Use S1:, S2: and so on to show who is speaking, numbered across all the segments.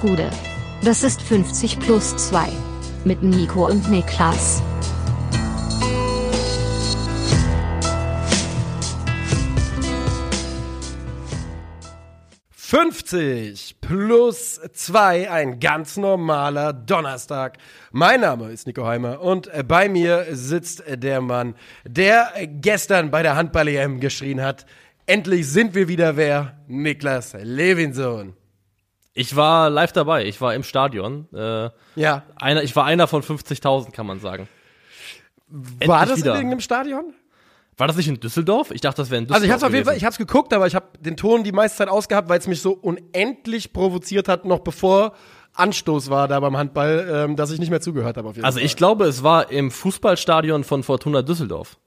S1: Gude. Das ist 50 plus 2. Mit Nico und Niklas.
S2: »50 plus 2, ein ganz normaler Donnerstag. Mein Name ist Nico Heimer und bei mir sitzt der Mann, der gestern bei der Handball-EM geschrien hat, endlich sind wir wieder wer, Niklas Levinson.
S3: Ich war live dabei, ich war im Stadion. Äh,
S2: Ja.
S3: einer, ich war einer von 50.000, kann man sagen.
S2: War
S3: Endlich
S2: das
S3: wieder.
S2: in irgendeinem Stadion?
S3: War das nicht in Düsseldorf? Ich dachte, das wäre in
S2: Also
S3: Düsseldorf.
S2: ich hab's auf jeden Fall, ich hab's geguckt, aber ich habe den Ton die meiste Zeit ausgehabt, weil es mich so unendlich provoziert hat, noch bevor Anstoß war da beim Handball, ähm, dass ich nicht mehr zugehört habe auf jeden
S3: Also
S2: Fall.
S3: ich glaube, es war im Fußballstadion von Fortuna Düsseldorf.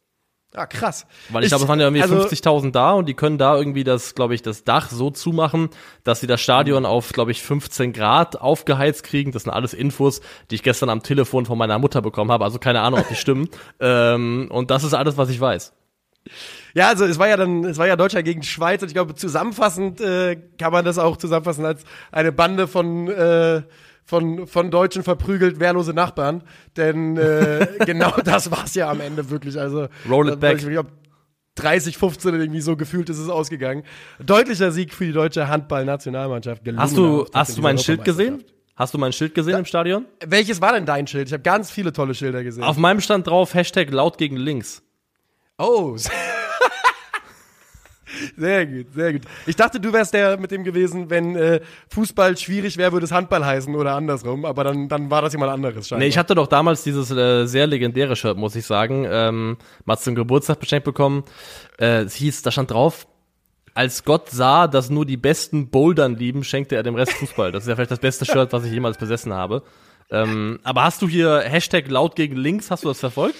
S2: Ah, krass.
S3: Weil ich, glaube, es waren ja irgendwie
S2: also,
S3: 50.000 da und die können da irgendwie das, glaube ich, das Dach so zumachen, dass sie das Stadion auf, glaube ich, 15 Grad aufgeheizt kriegen. Das sind alles Infos, die ich gestern am Telefon von meiner Mutter bekommen habe. Also keine Ahnung, ob die stimmen. ähm, und das ist alles, was ich weiß.
S2: Ja, also es war ja dann, es war ja Deutschland gegen Schweiz und ich glaube, zusammenfassend äh, kann man das auch zusammenfassen als eine Bande von äh, von, von Deutschen verprügelt wehrlose Nachbarn. Denn äh, genau das war's ja am Ende wirklich. Also
S3: Roll it back.
S2: Ich glaub, 30, 15 irgendwie so gefühlt ist es ausgegangen. Deutlicher Sieg für die deutsche Handball-Nationalmannschaft.
S3: Hast du, hast du mein Schild gesehen? Hast du mein Schild gesehen im Stadion?
S2: Welches war denn dein Schild? Ich habe ganz viele tolle Schilder gesehen.
S3: Auf meinem stand drauf Hashtag laut gegen links.
S2: Oh. Sehr gut, sehr gut. Ich dachte, du wärst der mit dem gewesen, wenn äh, Fußball schwierig wäre, würde es Handball heißen oder andersrum. Aber dann, dann war das jemand anderes scheinbar.
S3: Nee, ich hatte doch damals dieses äh, sehr legendäre Shirt, muss ich sagen, ähm, mal zum Geburtstag beschenkt bekommen. Äh, es hieß, da stand drauf, als Gott sah, dass nur die besten Bouldern lieben, schenkte er dem Rest Fußball. Das ist ja vielleicht das beste Shirt, was ich jemals besessen habe. Ähm, aber hast du hier Hashtag laut gegen links, hast du das verfolgt?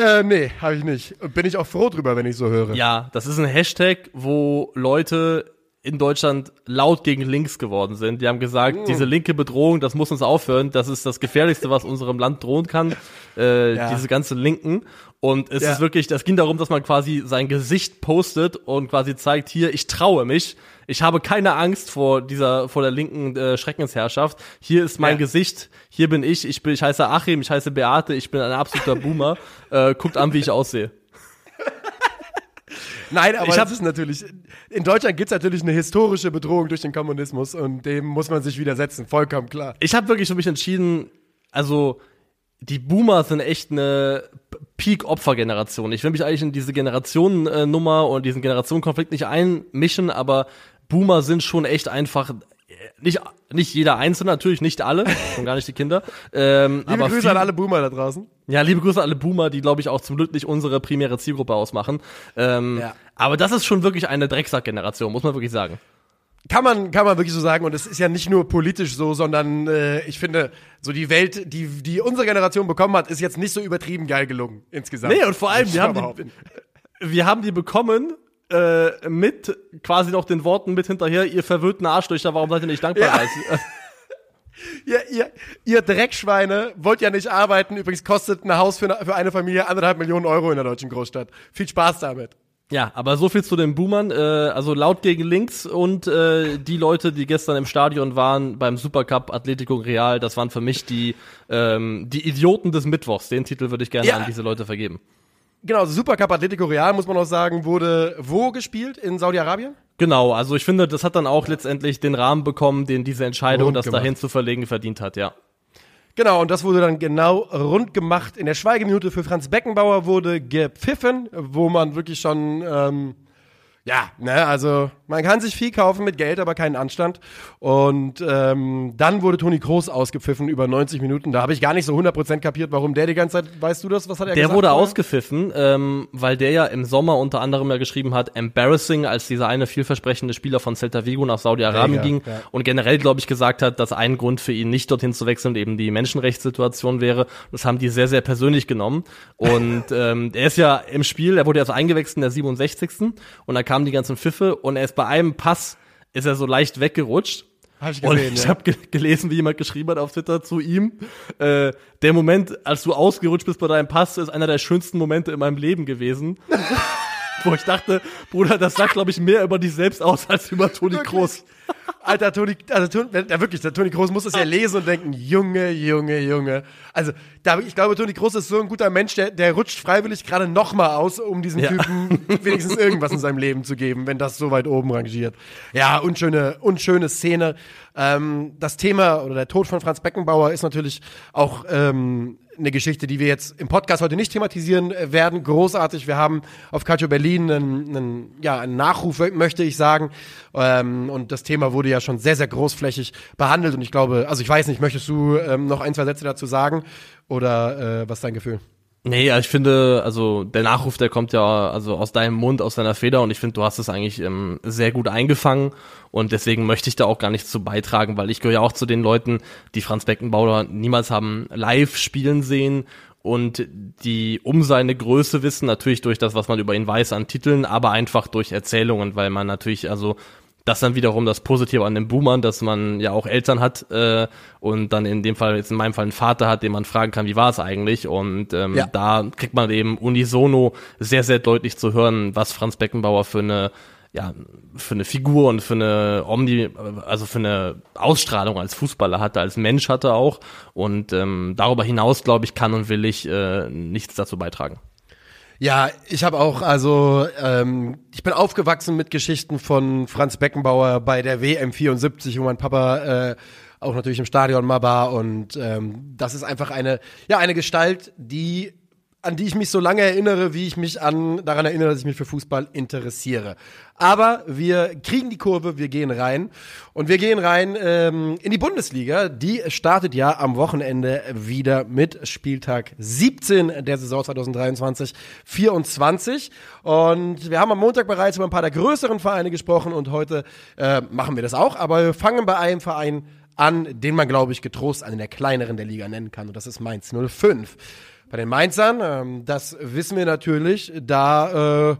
S2: Äh, nee, habe ich nicht. Bin ich auch froh drüber, wenn ich so höre.
S3: Ja, das ist ein Hashtag, wo Leute in Deutschland laut gegen links geworden sind. Die haben gesagt,
S2: Mm.
S3: diese linke Bedrohung, das muss uns aufhören. Das ist das Gefährlichste, was unserem Land drohen kann. Äh,
S2: Ja.
S3: Diese ganze Linken. Und es
S2: Ja.
S3: ist wirklich, das ging darum, dass man quasi sein Gesicht postet und quasi zeigt, hier, ich traue mich. Ich habe keine Angst vor dieser, vor der linken äh, Schreckensherrschaft. Hier ist mein
S2: Ja.
S3: Gesicht. Hier bin ich. Ich bin, ich heiße Achim. Ich heiße Beate. Ich bin ein absoluter Boomer. äh, guckt an, wie ich aussehe.
S2: Nein, aber
S3: Ich hab-
S2: es ist natürlich, in Deutschland gibt's natürlich eine historische Bedrohung durch den Kommunismus und dem muss man sich widersetzen, vollkommen klar.
S3: ich habe wirklich für mich entschieden, also die Boomer sind echt eine Peak-Opfer-Generation. Ich will mich eigentlich in diese Generationennummer und diesen Generationenkonflikt nicht einmischen, aber Boomer sind schon echt einfach äh, nicht nicht jeder Einzelne, natürlich nicht alle, schon gar nicht die Kinder. Ähm,
S2: Liebe
S3: aber
S2: Grüße
S3: viel-
S2: an alle Boomer da draußen.
S3: ja, liebe Grüße an alle Boomer, die, glaube ich, auch zum Glück nicht unsere primäre Zielgruppe ausmachen. Ähm,
S2: Ja.
S3: Aber das ist schon wirklich eine Drecksack-Generation, muss man wirklich sagen.
S2: Kann man, kann man wirklich so sagen. Und es ist ja nicht nur politisch so, sondern äh, ich finde, so die Welt, die, die unsere Generation bekommen hat, ist jetzt nicht so übertrieben geil gelungen insgesamt.
S3: Nee, und vor allem, wir haben, die, wir haben die bekommen äh, mit quasi noch den Worten mit hinterher, ihr verwöhnten Arschlöcher, warum seid ihr nicht dankbar?
S2: Ja. Ihr, ihr, ihr Dreckschweine wollt ja nicht arbeiten. Übrigens kostet ein Haus für eine, für eine Familie anderthalb Millionen Euro in der deutschen Großstadt. Viel Spaß damit.
S3: Ja, aber so viel zu den Boomern. Äh, also laut gegen links und äh, die Leute, die gestern im Stadion waren beim Supercup Atletico Real, das waren für mich die ähm, die Idioten des Mittwochs. Den Titel würde ich gerne
S2: Ja.
S3: an diese Leute vergeben.
S2: Genau, Supercup Atletico Real, muss man auch sagen, wurde wo gespielt? In Saudi-Arabien?
S3: Genau, also ich finde, das hat dann auch letztendlich den Rahmen bekommen, den diese Entscheidung,
S2: Rund
S3: das
S2: gemacht.
S3: dahin zu verlegen, verdient hat, ja.
S2: Genau, und das wurde dann genau rund gemacht. In der Schweigeminute für Franz Beckenbauer wurde gepfiffen, wo man wirklich schon, ähm, ja, ne, also man kann sich viel kaufen mit Geld, aber keinen Anstand. Und ähm, dann wurde Toni Kroos ausgepfiffen über 90 Minuten. Da habe ich gar nicht so 100% kapiert, warum der die ganze Zeit, weißt du das, was hat er
S3: Der
S2: gesagt?
S3: wurde
S2: vorher?
S3: ausgepfiffen, ähm, weil der ja im Sommer unter anderem ja geschrieben hat, embarrassing, als dieser eine vielversprechende Spieler von Celta Vigo nach Saudi-Arabien ging
S2: ja.
S3: und generell, glaube ich, gesagt hat, dass ein Grund für ihn nicht dorthin zu wechseln eben die Menschenrechtssituation wäre. Das haben die sehr, sehr persönlich genommen. Und ähm, er ist ja im Spiel, er wurde erst eingewechselt in der 67. Und da kamen die ganzen Pfiffe und er ist bei einem Pass, ist er so leicht weggerutscht.
S2: Hab ich
S3: Und
S2: gesehen,
S3: ich
S2: ja.
S3: habe ge gelesen, wie jemand geschrieben hat auf Twitter zu ihm, äh, der Moment, als du ausgerutscht bist bei deinem Pass, ist einer der schönsten Momente in meinem Leben gewesen. wo ich dachte, Bruder, das sagt, glaube ich, mehr über dich selbst aus als über Toni Kroos.
S2: Alter, Toni, also ja, wirklich, der Toni Kroos muss das ja lesen und denken, Junge, Junge, Junge. Also, da, ich glaube, Toni Kroos ist so ein guter Mensch, der, der rutscht freiwillig gerade nochmal aus, um diesem
S3: Ja.
S2: Typen wenigstens irgendwas in seinem Leben zu geben, wenn das so weit oben rangiert. Ja, unschöne, unschöne Szene. Ähm, das Thema oder der Tod von Franz Beckenbauer ist natürlich auch ähm, eine Geschichte, die wir jetzt im Podcast heute nicht thematisieren äh, werden. Großartig. Wir haben auf Calcio Berlin einen, einen, ja, einen Nachruf, möchte ich sagen. Ähm, und das Thema wurde ja schon sehr, sehr großflächig behandelt. Und ich glaube, also ich weiß nicht, möchtest du ähm, noch ein, zwei Sätze dazu sagen? Oder äh, was ist dein Gefühl?
S3: Nee, ich finde, also der Nachruf, der kommt ja also aus deinem Mund, aus deiner Feder und ich finde, du hast es eigentlich ähm, sehr gut eingefangen und deswegen möchte ich da auch gar nichts zu beitragen, weil ich gehöre ja auch zu den Leuten, die Franz Beckenbauer niemals haben live spielen sehen und die um seine Größe wissen, natürlich durch das, was man über ihn weiß an Titeln, aber einfach durch Erzählungen, weil man natürlich, also das dann wiederum das Positive an dem Boomern, dass man ja auch Eltern hat äh, und dann in dem Fall, jetzt in meinem Fall einen Vater hat, den man fragen kann, wie war es eigentlich? Und ähm,
S2: Ja.
S3: da kriegt man eben unisono sehr, sehr deutlich zu hören, was Franz Beckenbauer für eine ja, für eine Figur und für eine Omni, also für eine Ausstrahlung als Fußballer hatte, als Mensch hatte auch. Und ähm, darüber hinaus, glaube ich, kann und will ich äh, nichts dazu beitragen.
S2: Ja, ich habe auch, also ähm, ich bin aufgewachsen mit Geschichten von Franz Beckenbauer bei der WM 74, wo mein Papa äh, auch natürlich im Stadion mal war und ähm, das ist einfach eine, ja, eine Gestalt, die an die ich mich so lange erinnere, wie ich mich an daran erinnere, dass ich mich für Fußball interessiere. Aber wir kriegen die Kurve, wir gehen rein und wir gehen rein ähm, in die Bundesliga. Die startet ja am Wochenende wieder mit Spieltag 17 der Saison 2023 24 und wir haben am Montag bereits über ein paar der größeren Vereine gesprochen und heute äh, machen wir das auch. Aber wir fangen bei einem Verein an, den man glaube ich getrost einen der kleineren der Liga nennen kann und das ist Mainz 05. Bei den Mainzern, ähm, das wissen wir natürlich, da, äh,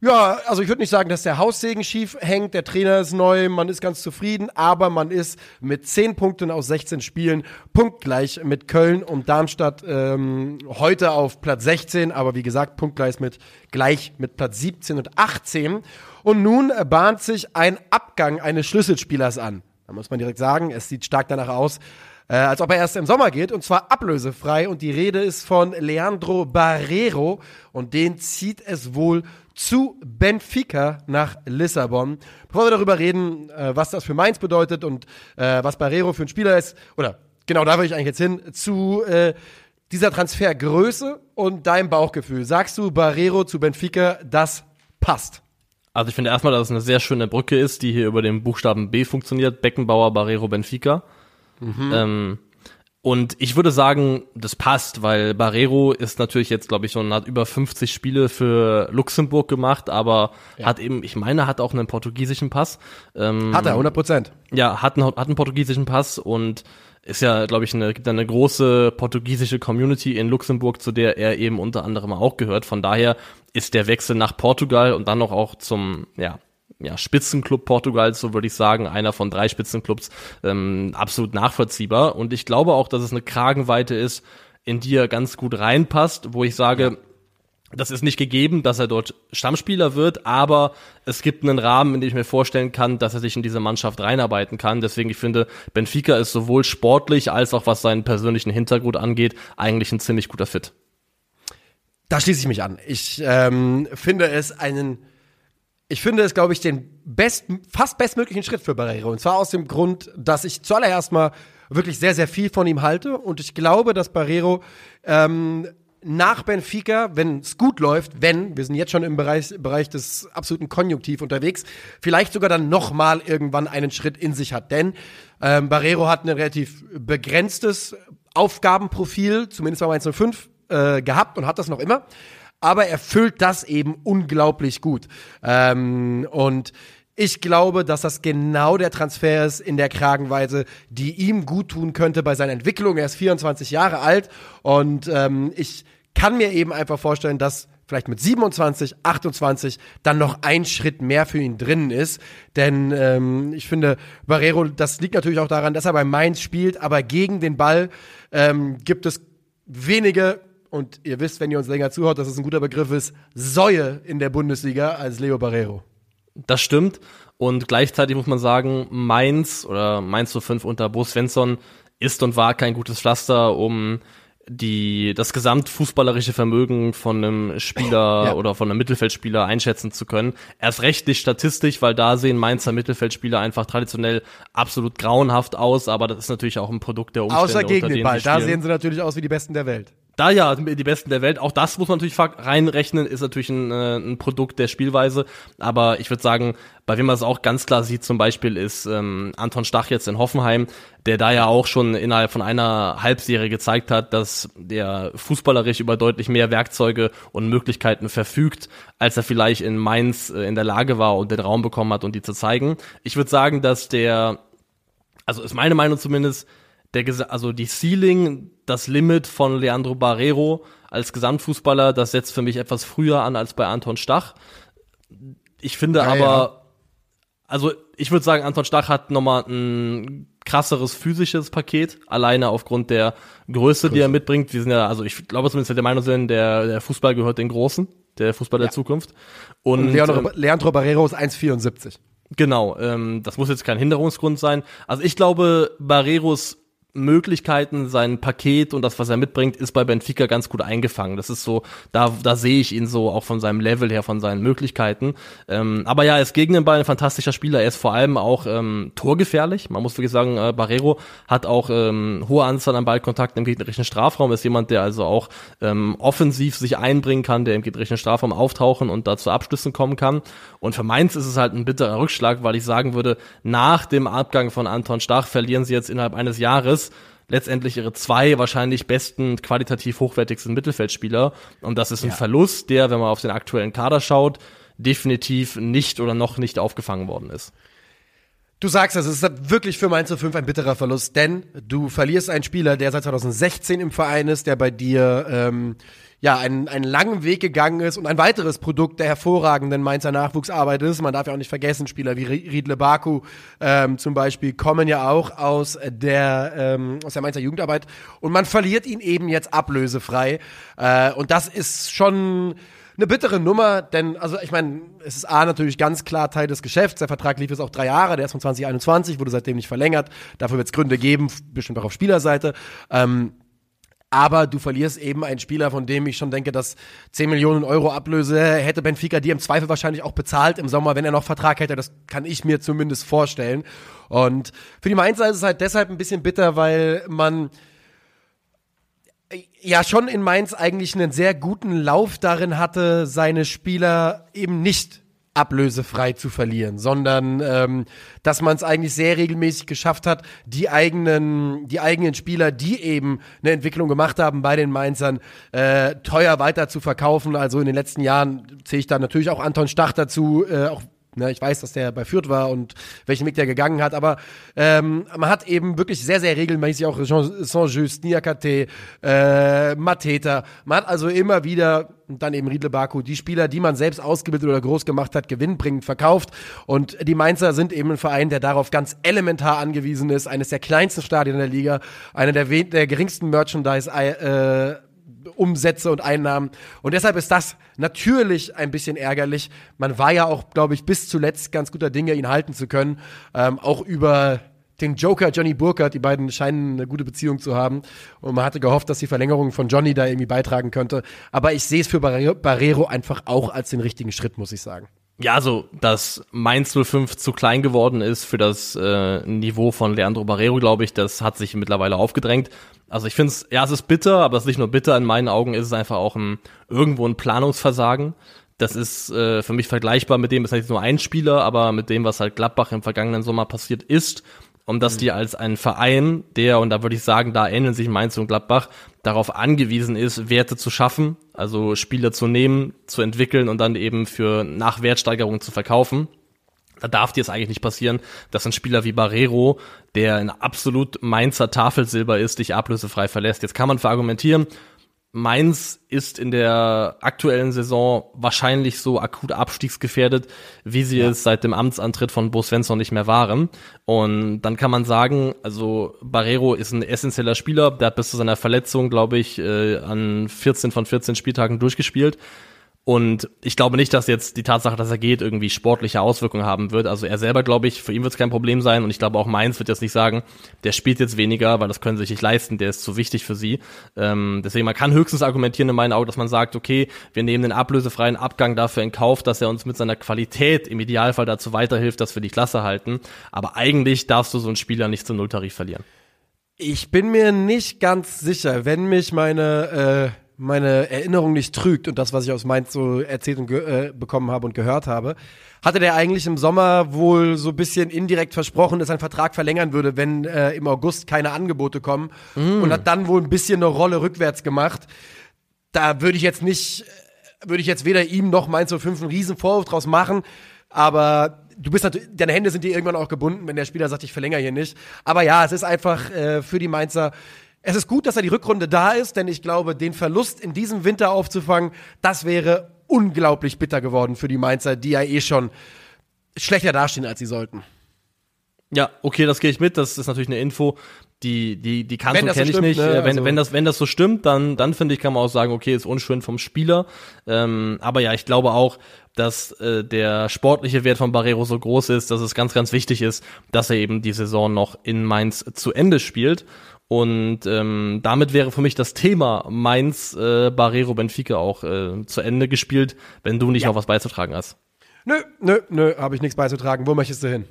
S2: ja, also ich würde nicht sagen, dass der Haussegen schief hängt, der Trainer ist neu, man ist ganz zufrieden, aber man ist mit 10 Punkten aus 16 Spielen punktgleich mit Köln und Darmstadt ähm, heute auf Platz 16, aber wie gesagt, punktgleich mit, gleich mit Platz 17 und 18. Und nun bahnt sich ein Abgang eines Schlüsselspielers an. Da muss man direkt sagen, es sieht stark danach aus, äh, als ob er erst im Sommer geht und zwar ablösefrei und die Rede ist von Leandro Barrero und den zieht es wohl zu Benfica nach Lissabon. Bevor wir darüber reden, äh, was das für Mainz bedeutet und äh, was Barrero für ein Spieler ist, oder genau da will ich eigentlich jetzt hin, zu äh, dieser Transfergröße und deinem Bauchgefühl. Sagst du Barrero zu Benfica, das passt?
S3: Also ich finde erstmal, dass es eine sehr schöne Brücke ist, die hier über den Buchstaben B funktioniert. Beckenbauer, Barrero, Benfica. Ähm, und ich würde sagen, das passt, weil Barrero ist natürlich jetzt, glaube ich, schon hat über 50 Spiele für Luxemburg gemacht, aber hat eben, ich meine, hat auch einen portugiesischen Pass. Ähm,
S2: Hat er, 100 Prozent.
S3: ja, hat einen, hat einen portugiesischen Pass und ist ja, glaube ich, eine, gibt eine große portugiesische Community in Luxemburg, zu der er eben unter anderem auch gehört. Von daher ist der Wechsel nach Portugal und dann noch auch zum, ja, ja, Spitzenclub Portugals, so würde ich sagen, einer von drei Spitzenclubs, ähm, absolut nachvollziehbar. Und ich glaube auch, dass es eine Kragenweite ist, in die er ganz gut reinpasst, wo ich sage, das ist nicht gegeben, dass er dort Stammspieler wird, aber es gibt einen Rahmen, in dem ich mir vorstellen kann, dass er sich in diese Mannschaft reinarbeiten kann. Deswegen, ich finde, Benfica ist sowohl sportlich als auch was seinen persönlichen Hintergrund angeht, eigentlich ein ziemlich guter Fit.
S2: Da schließe ich mich an. Ich ähm, finde es einen, ich finde es, glaube ich, den besten, fast bestmöglichen Schritt für Barreiro. Und zwar aus dem Grund, dass ich zuallererst mal wirklich sehr, sehr viel von ihm halte. Und ich glaube, dass Barreiro ähm, nach Benfica, wenn es gut läuft, wenn, wir sind jetzt schon im Bereich, Bereich des absoluten Konjunktiv unterwegs, vielleicht sogar dann nochmal irgendwann einen Schritt in sich hat. Denn ähm, Barreiro hat ein relativ begrenztes Aufgabenprofil, zumindest bei 105, äh, gehabt und hat das noch immer. Aber er füllt das eben unglaublich gut. Ähm, und ich glaube, dass das genau der Transfer ist in der Kragenweise, die ihm gut tun könnte bei seiner Entwicklung. Er ist 24 Jahre alt und ähm, ich kann mir eben einfach vorstellen, dass vielleicht mit 27, 28 dann noch ein Schritt mehr für ihn drin ist. Denn ähm, ich finde, Barrero, das liegt natürlich auch daran, dass er bei Mainz spielt, aber gegen den Ball ähm, gibt es wenige und ihr wisst, wenn ihr uns länger zuhört, dass es ein guter Begriff ist, Säue in der Bundesliga als Leo Barrero.
S3: Das stimmt. Und gleichzeitig muss man sagen, Mainz oder Mainz 05 unter Bo Svensson ist und war kein gutes Pflaster, um die das gesamtfußballerische Vermögen von einem Spieler ja. oder von einem Mittelfeldspieler einschätzen zu können. Erst recht nicht statistisch, weil da sehen Mainzer Mittelfeldspieler einfach traditionell absolut grauenhaft aus, aber das ist natürlich auch ein Produkt der Umstände.
S2: Außer gegen den Ball, da sehen sie natürlich aus wie die Besten der Welt.
S3: Da ja, die Besten der Welt. Auch das muss man natürlich reinrechnen, ist natürlich ein, äh, ein Produkt der Spielweise. Aber ich würde sagen, bei wem man es auch ganz klar sieht, zum Beispiel ist ähm, Anton Stach jetzt in Hoffenheim, der da ja auch schon innerhalb von einer Halbserie gezeigt hat, dass der fußballerisch über deutlich mehr Werkzeuge und Möglichkeiten verfügt, als er vielleicht in Mainz äh, in der Lage war und den Raum bekommen hat, um die zu zeigen. Ich würde sagen, dass der, also ist meine Meinung zumindest, der, also die Ceiling, das Limit von Leandro Barrero als Gesamtfußballer, das setzt für mich etwas früher an als bei Anton Stach. Ich finde ja, aber, ja. also ich würde sagen, Anton Stach hat nochmal ein krasseres physisches Paket, alleine aufgrund der Größe, Größe, die er mitbringt. Wir sind ja, also ich glaube zumindest der Meinung sind, der, der Fußball gehört den Großen, der Fußball ja. der Zukunft.
S2: Und, Und Leandro, ähm, Leandro Barrero ist 1,74.
S3: Genau, ähm, das muss jetzt kein Hinderungsgrund sein. Also ich glaube, Barreros Möglichkeiten, sein Paket und das, was er mitbringt, ist bei Benfica ganz gut eingefangen. Das ist so, da, da sehe ich ihn so auch von seinem Level her, von seinen Möglichkeiten. Ähm, aber ja, er ist gegen den Ball ein fantastischer Spieler. Er ist vor allem auch ähm, torgefährlich. Man muss wirklich sagen, äh, Barrero hat auch ähm, hohe Anzahl an Ballkontakten im gegnerischen Strafraum. Ist jemand, der also auch ähm, offensiv sich einbringen kann, der im gegnerischen Strafraum auftauchen und da zu Abschlüssen kommen kann. Und für Mainz ist es halt ein bitterer Rückschlag, weil ich sagen würde, nach dem Abgang von Anton Stach verlieren sie jetzt innerhalb eines Jahres letztendlich ihre zwei wahrscheinlich besten, qualitativ hochwertigsten Mittelfeldspieler. Und das ist ein ja. Verlust, der, wenn man auf den aktuellen Kader schaut, definitiv nicht oder noch nicht aufgefangen worden ist.
S2: Du sagst es, es ist wirklich für Mainz 05 ein bitterer Verlust, denn du verlierst einen Spieler, der seit 2016 im Verein ist, der bei dir ähm, ja, einen, einen langen Weg gegangen ist und ein weiteres Produkt der hervorragenden Mainzer Nachwuchsarbeit ist. Man darf ja auch nicht vergessen, Spieler wie Riedle Baku ähm, zum Beispiel kommen ja auch aus der, ähm, aus der Mainzer Jugendarbeit und man verliert ihn eben jetzt ablösefrei. Äh, und das ist schon eine bittere Nummer, denn, also ich meine, es ist A natürlich ganz klar Teil des Geschäfts. Der Vertrag lief jetzt auch drei Jahre, der ist von 2021, wurde seitdem nicht verlängert. Dafür wird es Gründe geben, bestimmt auch auf Spielerseite. Ähm, aber du verlierst eben einen Spieler, von dem ich schon denke, dass 10 Millionen Euro Ablöse hätte Benfica dir im Zweifel wahrscheinlich auch bezahlt im Sommer, wenn er noch Vertrag hätte. Das kann ich mir zumindest vorstellen. Und für die Mainzer ist es halt deshalb ein bisschen bitter, weil man ja schon in Mainz eigentlich einen sehr guten Lauf darin hatte, seine Spieler eben nicht ablösefrei zu verlieren, sondern ähm, dass man es eigentlich sehr regelmäßig geschafft hat, die eigenen, die eigenen Spieler, die eben eine Entwicklung gemacht haben bei den Mainzern, äh, teuer weiter zu verkaufen. Also in den letzten Jahren zähle ich da natürlich auch Anton Stach dazu, äh, auch Ne, ich weiß, dass der bei Fürth war und welchen Weg der gegangen hat, aber ähm, man hat eben wirklich sehr, sehr regelmäßig auch Saint-Just, Niakate, äh, Mateta. Man hat also immer wieder, und dann eben Riedle Baku, die Spieler, die man selbst ausgebildet oder groß gemacht hat, gewinnbringend verkauft. Und die Mainzer sind eben ein Verein, der darauf ganz elementar angewiesen ist. Eines der kleinsten Stadien der Liga, einer der, der geringsten Merchandise- äh, Umsätze und Einnahmen. Und deshalb ist das natürlich ein bisschen ärgerlich. Man war ja auch, glaube ich, bis zuletzt ganz guter Dinge, ihn halten zu können. Ähm, auch über den Joker Johnny Burkhardt, die beiden scheinen eine gute Beziehung zu haben. Und man hatte gehofft, dass die Verlängerung von Johnny da irgendwie beitragen könnte. Aber ich sehe es für Barrero einfach auch als den richtigen Schritt, muss ich sagen.
S3: Ja, also, dass Mainz 05 zu klein geworden ist für das äh, Niveau von Leandro Barrero, glaube ich, das hat sich mittlerweile aufgedrängt. Also ich finde es, ja, es ist bitter, aber es ist nicht nur bitter, in meinen Augen ist es einfach auch ein, irgendwo ein Planungsversagen. Das ist äh, für mich vergleichbar mit dem, es ist nicht nur ein Spieler, aber mit dem, was halt Gladbach im vergangenen Sommer passiert ist und dass mhm. die als ein Verein, der, und da würde ich sagen, da ähneln sich Mainz und Gladbach, darauf angewiesen ist, Werte zu schaffen, also Spieler zu nehmen, zu entwickeln und dann eben für nach zu verkaufen. Da darf dir es eigentlich nicht passieren, dass ein Spieler wie Barrero, der in absolut Mainzer Tafelsilber ist, dich ablösefrei verlässt. Jetzt kann man verargumentieren, Mainz ist in der aktuellen Saison wahrscheinlich so akut abstiegsgefährdet, wie sie ja. es seit dem Amtsantritt von Bo Svensson nicht mehr waren. Und dann kann man sagen, also Barrero ist ein essentieller Spieler, der hat bis zu seiner Verletzung, glaube ich, äh, an 14 von 14 Spieltagen durchgespielt. Und ich glaube nicht, dass jetzt die Tatsache, dass er geht, irgendwie sportliche Auswirkungen haben wird. Also er selber, glaube ich, für ihn wird es kein Problem sein. Und ich glaube auch Mainz wird jetzt nicht sagen, der spielt jetzt weniger, weil das können sie sich nicht leisten, der ist zu wichtig für sie. Ähm, deswegen, man kann höchstens argumentieren in meinen Augen, dass man sagt, okay, wir nehmen den ablösefreien Abgang dafür in Kauf, dass er uns mit seiner Qualität im Idealfall dazu weiterhilft, dass wir die Klasse halten. Aber eigentlich darfst du so einen Spieler nicht zum Nulltarif verlieren.
S2: Ich bin mir nicht ganz sicher, wenn mich meine äh meine Erinnerung nicht trügt und das, was ich aus Mainz so erzählt und äh, bekommen habe und gehört habe, hatte der eigentlich im Sommer wohl so ein bisschen indirekt versprochen, dass ein Vertrag verlängern würde, wenn äh, im August keine Angebote kommen mm. und hat dann wohl ein bisschen eine Rolle rückwärts gemacht. Da würde ich jetzt nicht, würde ich jetzt weder ihm noch Mainz 05 einen riesen Vorwurf draus machen, aber du bist natürlich, deine Hände sind dir irgendwann auch gebunden, wenn der Spieler sagt, ich verlängere hier nicht. Aber ja, es ist einfach äh, für die Mainzer es ist gut, dass er die Rückrunde da ist, denn ich glaube, den Verlust in diesem Winter aufzufangen, das wäre unglaublich bitter geworden für die Mainzer, die ja eh schon schlechter dastehen, als sie sollten.
S3: Ja, okay, das gehe ich mit. Das ist natürlich eine Info, die, die, die kannst und kenne so ich nicht. Ne? Wenn, also wenn, das, wenn das so stimmt, dann, dann finde ich, kann man auch sagen, okay, ist unschön vom Spieler. Ähm, aber ja, ich glaube auch, dass äh, der sportliche Wert von Barrero so groß ist, dass es ganz, ganz wichtig ist, dass er eben die Saison noch in Mainz zu Ende spielt. Und ähm, damit wäre für mich das Thema Mainz, äh, Barrero, Benfica auch äh, zu Ende gespielt, wenn du nicht ja. noch was beizutragen hast.
S2: Nö, nö, nö, habe ich nichts beizutragen. Wo möchtest du hin?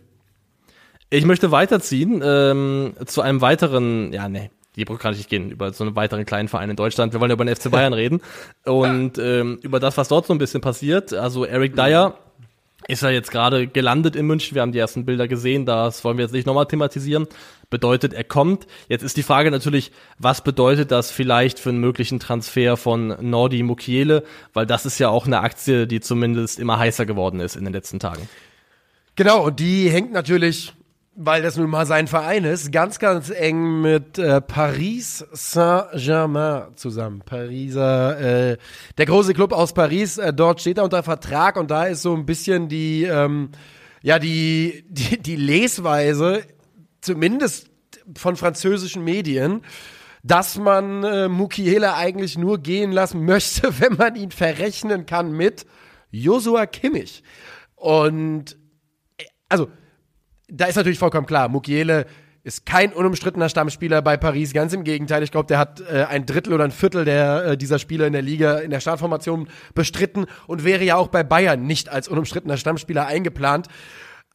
S3: Ich möchte weiterziehen ähm, zu einem weiteren, ja, nee, die Brücke kann ich nicht gehen, über so einen weiteren kleinen Verein in Deutschland. Wir wollen ja über den FC Bayern reden und ähm, über das, was dort so ein bisschen passiert. Also Eric Dyer ist er jetzt gerade gelandet in München. Wir haben die ersten Bilder gesehen, das wollen wir jetzt nicht nochmal thematisieren. Bedeutet, er kommt. Jetzt ist die Frage natürlich, was bedeutet das vielleicht für einen möglichen Transfer von Nordi Mukiele? Weil das ist ja auch eine Aktie, die zumindest immer heißer geworden ist in den letzten Tagen.
S2: Genau, und die hängt natürlich weil das nun mal sein Verein ist, ganz, ganz eng mit äh, Paris Saint-Germain zusammen. Pariser, äh, der große Club aus Paris, äh, dort steht er unter Vertrag und da ist so ein bisschen die, ähm, ja, die, die, die Lesweise, zumindest von französischen Medien, dass man äh, Mukiele eigentlich nur gehen lassen möchte, wenn man ihn verrechnen kann mit Joshua Kimmich. Und, äh, also, da ist natürlich vollkommen klar, Mukiele ist kein unumstrittener Stammspieler bei Paris. Ganz im Gegenteil, ich glaube, der hat äh, ein Drittel oder ein Viertel der, äh, dieser Spieler in der Liga in der Startformation bestritten und wäre ja auch bei Bayern nicht als unumstrittener Stammspieler eingeplant.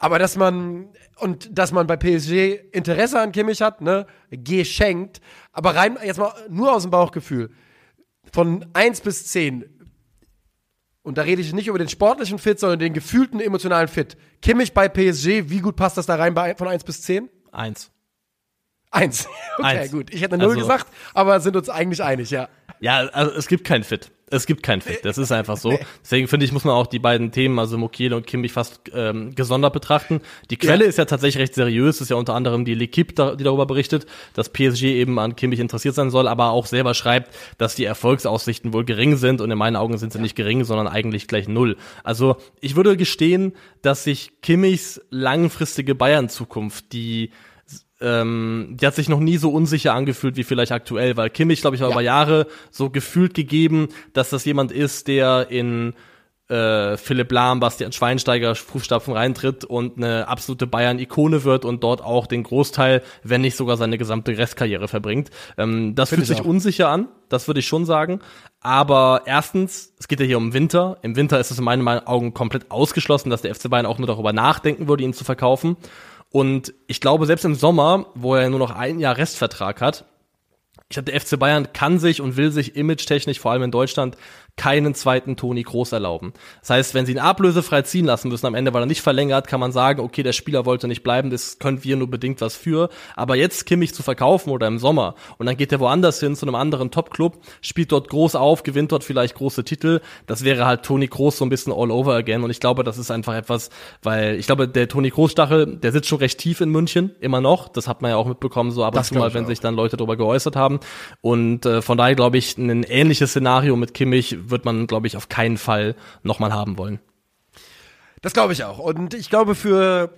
S2: Aber dass man und dass man bei PSG Interesse an Kimmich hat, ne, geschenkt. Aber rein jetzt mal nur aus dem Bauchgefühl. Von 1 bis 10, und da rede ich nicht über den sportlichen Fit, sondern den gefühlten emotionalen Fit. Kimmich bei PSG, wie gut passt das da rein bei, von 1 bis 10?
S3: 1.
S2: Eins. Okay, Eins. gut. Ich hätte null also, gesagt, aber sind uns eigentlich einig, ja.
S3: Ja, also es gibt keinen Fit. Es gibt keinen Fit. Das ist einfach so. Deswegen finde ich, muss man auch die beiden Themen, also Mokiele und Kimmich, fast ähm, gesondert betrachten. Die Quelle ja. ist ja tatsächlich recht seriös. Ist ja unter anderem die L'Equipe, die darüber berichtet, dass PSG eben an Kimmich interessiert sein soll, aber auch selber schreibt, dass die Erfolgsaussichten wohl gering sind. Und in meinen Augen sind sie nicht gering, sondern eigentlich gleich null. Also ich würde gestehen, dass sich Kimmichs langfristige Bayern-Zukunft, die ähm, die hat sich noch nie so unsicher angefühlt wie vielleicht aktuell, weil Kimmich, glaube ich, war ja. über Jahre so gefühlt gegeben, dass das jemand ist, der in äh, Philipp Lahm, Bastian Schweinsteiger Fußstapfen reintritt und eine absolute Bayern-Ikone wird und dort auch den Großteil, wenn nicht sogar seine gesamte Restkarriere verbringt. Ähm, das Find fühlt sich auch. unsicher an, das würde ich schon sagen. Aber erstens, es geht ja hier um Winter. Im Winter ist es in meinen Augen komplett ausgeschlossen, dass der FC Bayern auch nur darüber nachdenken würde, ihn zu verkaufen. Und ich glaube, selbst im Sommer, wo er nur noch ein Jahr Restvertrag hat, ich glaube, der FC Bayern kann sich und will sich image-technisch, vor allem in Deutschland, keinen zweiten Toni Groß erlauben. Das heißt, wenn sie ihn ablösefrei ziehen lassen müssen am Ende, weil er nicht verlängert, kann man sagen, okay, der Spieler wollte nicht bleiben, das können wir nur bedingt was für. Aber jetzt Kimmich zu verkaufen oder im Sommer und dann geht er woanders hin zu einem anderen Top-Club, spielt dort groß auf, gewinnt dort vielleicht große Titel, das wäre halt Toni Groß so ein bisschen all over again und ich glaube, das ist einfach etwas, weil ich glaube, der Toni Groß-Stachel, der sitzt schon recht tief in München, immer noch, das hat man ja auch mitbekommen, so ab und zu mal, wenn sich dann Leute darüber geäußert haben und äh, von daher glaube ich, ein ähnliches Szenario mit Kimmich wird man, glaube ich, auf keinen Fall nochmal haben wollen.
S2: Das glaube ich auch. Und ich glaube, für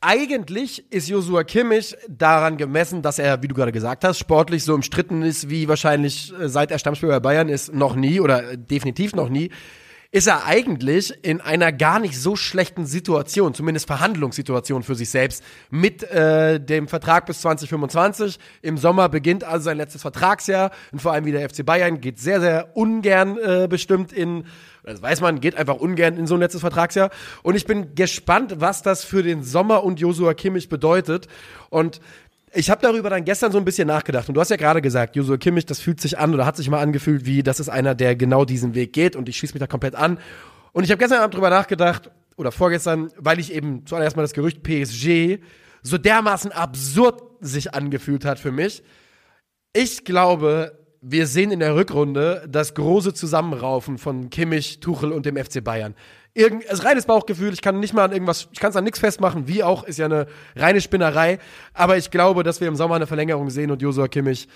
S2: eigentlich ist Josua Kimmich daran gemessen, dass er, wie du gerade gesagt hast, sportlich so umstritten ist, wie wahrscheinlich äh, seit er Stammspieler bei Bayern ist, noch nie oder definitiv noch nie ist er eigentlich in einer gar nicht so schlechten Situation, zumindest Verhandlungssituation für sich selbst, mit äh, dem Vertrag bis 2025. Im Sommer beginnt also sein letztes Vertragsjahr und vor allem wie der FC Bayern geht sehr, sehr ungern äh, bestimmt in das weiß man, geht einfach ungern in so ein letztes Vertragsjahr. Und ich bin gespannt, was das für den Sommer und Josua Kimmich bedeutet. Und ich habe darüber dann gestern so ein bisschen nachgedacht und du hast ja gerade gesagt, Joshua Kimmich, das fühlt sich an oder hat sich mal angefühlt wie, das ist einer, der genau diesen Weg geht und ich schließe mich da komplett an. Und ich habe gestern Abend drüber nachgedacht oder vorgestern, weil ich eben zuallererst mal das Gerücht PSG so dermaßen absurd sich angefühlt hat für mich. Ich glaube, wir sehen in der Rückrunde das große Zusammenraufen von Kimmich, Tuchel und dem FC Bayern irgend, also reines Bauchgefühl, ich kann nicht mal an irgendwas, ich kann es an nichts festmachen, wie auch, ist ja eine reine Spinnerei. Aber ich glaube, dass wir im Sommer eine Verlängerung sehen und Josua Kimmich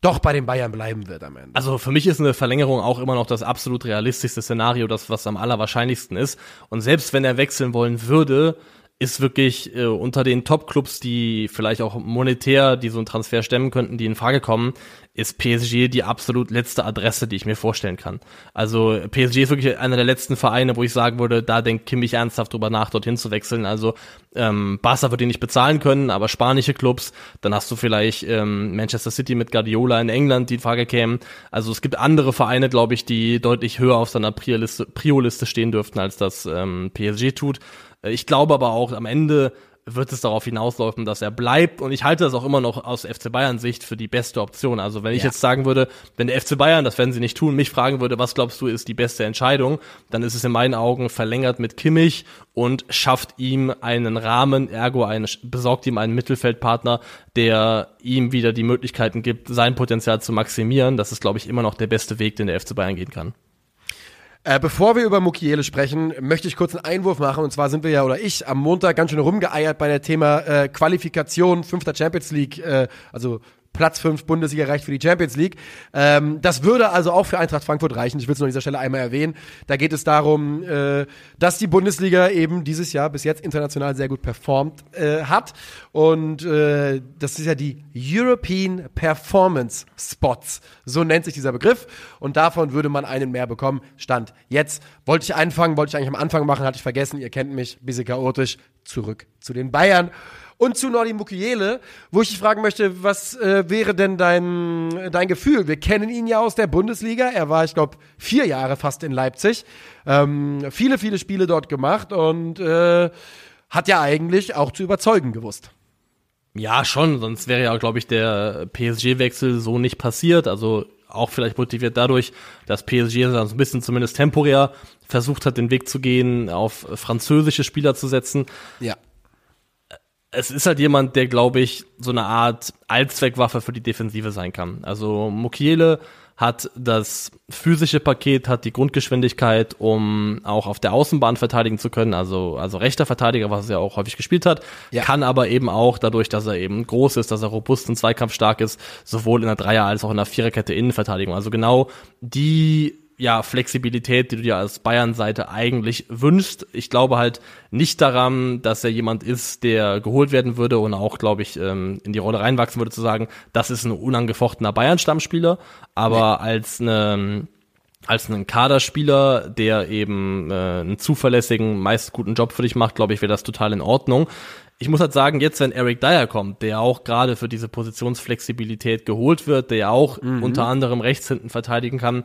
S2: doch bei den Bayern bleiben wird am Ende.
S3: Also für mich ist eine Verlängerung auch immer noch das absolut realistischste Szenario, das was am allerwahrscheinlichsten ist. Und selbst wenn er wechseln wollen würde, ist wirklich äh, unter den Top-Clubs, die vielleicht auch monetär, die so einen Transfer stemmen könnten, die in Frage kommen, ist PSG die absolut letzte Adresse, die ich mir vorstellen kann. Also PSG ist wirklich einer der letzten Vereine, wo ich sagen würde, da denkt Kimmich ernsthaft drüber nach, dorthin zu wechseln. Also ähm, Barca wird ihn nicht bezahlen können, aber spanische Clubs, dann hast du vielleicht ähm, Manchester City mit Guardiola in England, die in Frage kämen. Also es gibt andere Vereine, glaube ich, die deutlich höher auf seiner Prio-Liste stehen dürften, als das ähm, PSG tut. Äh, ich glaube aber auch, am Ende wird es darauf hinauslaufen, dass er bleibt. Und ich halte das auch immer noch aus FC Bayern Sicht für die beste Option. Also wenn ich ja. jetzt sagen würde, wenn der FC Bayern, das werden sie nicht tun, mich fragen würde, was glaubst du ist die beste Entscheidung, dann ist es in meinen Augen verlängert mit Kimmich und schafft ihm einen Rahmen, ergo einen, besorgt ihm einen Mittelfeldpartner, der ihm wieder die Möglichkeiten gibt, sein Potenzial zu maximieren. Das ist, glaube ich, immer noch der beste Weg, den der FC Bayern gehen kann.
S2: Äh, bevor wir über Mukiele sprechen, möchte ich kurz einen Einwurf machen. Und zwar sind wir ja, oder ich, am Montag ganz schön rumgeeiert bei der Thema äh, Qualifikation, fünfter Champions League, äh, also Platz 5 Bundesliga reicht für die Champions League. Ähm, das würde also auch für Eintracht Frankfurt reichen. Ich will es nur an dieser Stelle einmal erwähnen. Da geht es darum, äh, dass die Bundesliga eben dieses Jahr bis jetzt international sehr gut performt äh, hat. Und äh, das ist ja die European Performance Spots. So nennt sich dieser Begriff. Und davon würde man einen mehr bekommen. Stand jetzt. Wollte ich anfangen, wollte ich eigentlich am Anfang machen, hatte ich vergessen. Ihr kennt mich, bisschen chaotisch. Zurück zu den Bayern und zu Nordi Mukiele, wo ich dich fragen möchte, was äh, wäre denn dein, dein Gefühl? Wir kennen ihn ja aus der Bundesliga. Er war, ich glaube, vier Jahre fast in Leipzig. Ähm, viele, viele Spiele dort gemacht und äh, hat ja eigentlich auch zu überzeugen gewusst.
S3: Ja, schon, sonst wäre ja, glaube ich, der PSG-Wechsel so nicht passiert. Also auch vielleicht motiviert dadurch, dass PSG so ein bisschen zumindest temporär versucht hat, den Weg zu gehen, auf französische Spieler zu setzen.
S2: Ja
S3: es ist halt jemand, der, glaube ich, so eine Art Allzweckwaffe für die Defensive sein kann. Also Mukiele hat das physische Paket, hat die Grundgeschwindigkeit, um auch auf der Außenbahn verteidigen zu können, also, also rechter Verteidiger, was er auch häufig gespielt hat, ja. kann aber eben auch dadurch, dass er eben groß ist, dass er robust und zweikampfstark ist, sowohl in der Dreier- als auch in der Viererkette Innenverteidigung. Also genau die ja, Flexibilität, die du dir als Bayern-Seite eigentlich wünschst. Ich glaube halt nicht daran, dass er jemand ist, der geholt werden würde und auch, glaube ich, ähm, in die Rolle reinwachsen würde, zu sagen, das ist ein unangefochtener Bayern-Stammspieler, aber als eine als einen Kaderspieler, der eben äh, einen zuverlässigen, meist guten Job für dich macht, glaube ich, wäre das total in Ordnung. Ich muss halt sagen, jetzt wenn Eric Dyer kommt, der auch gerade für diese Positionsflexibilität geholt wird, der auch mhm. unter anderem rechts hinten verteidigen kann,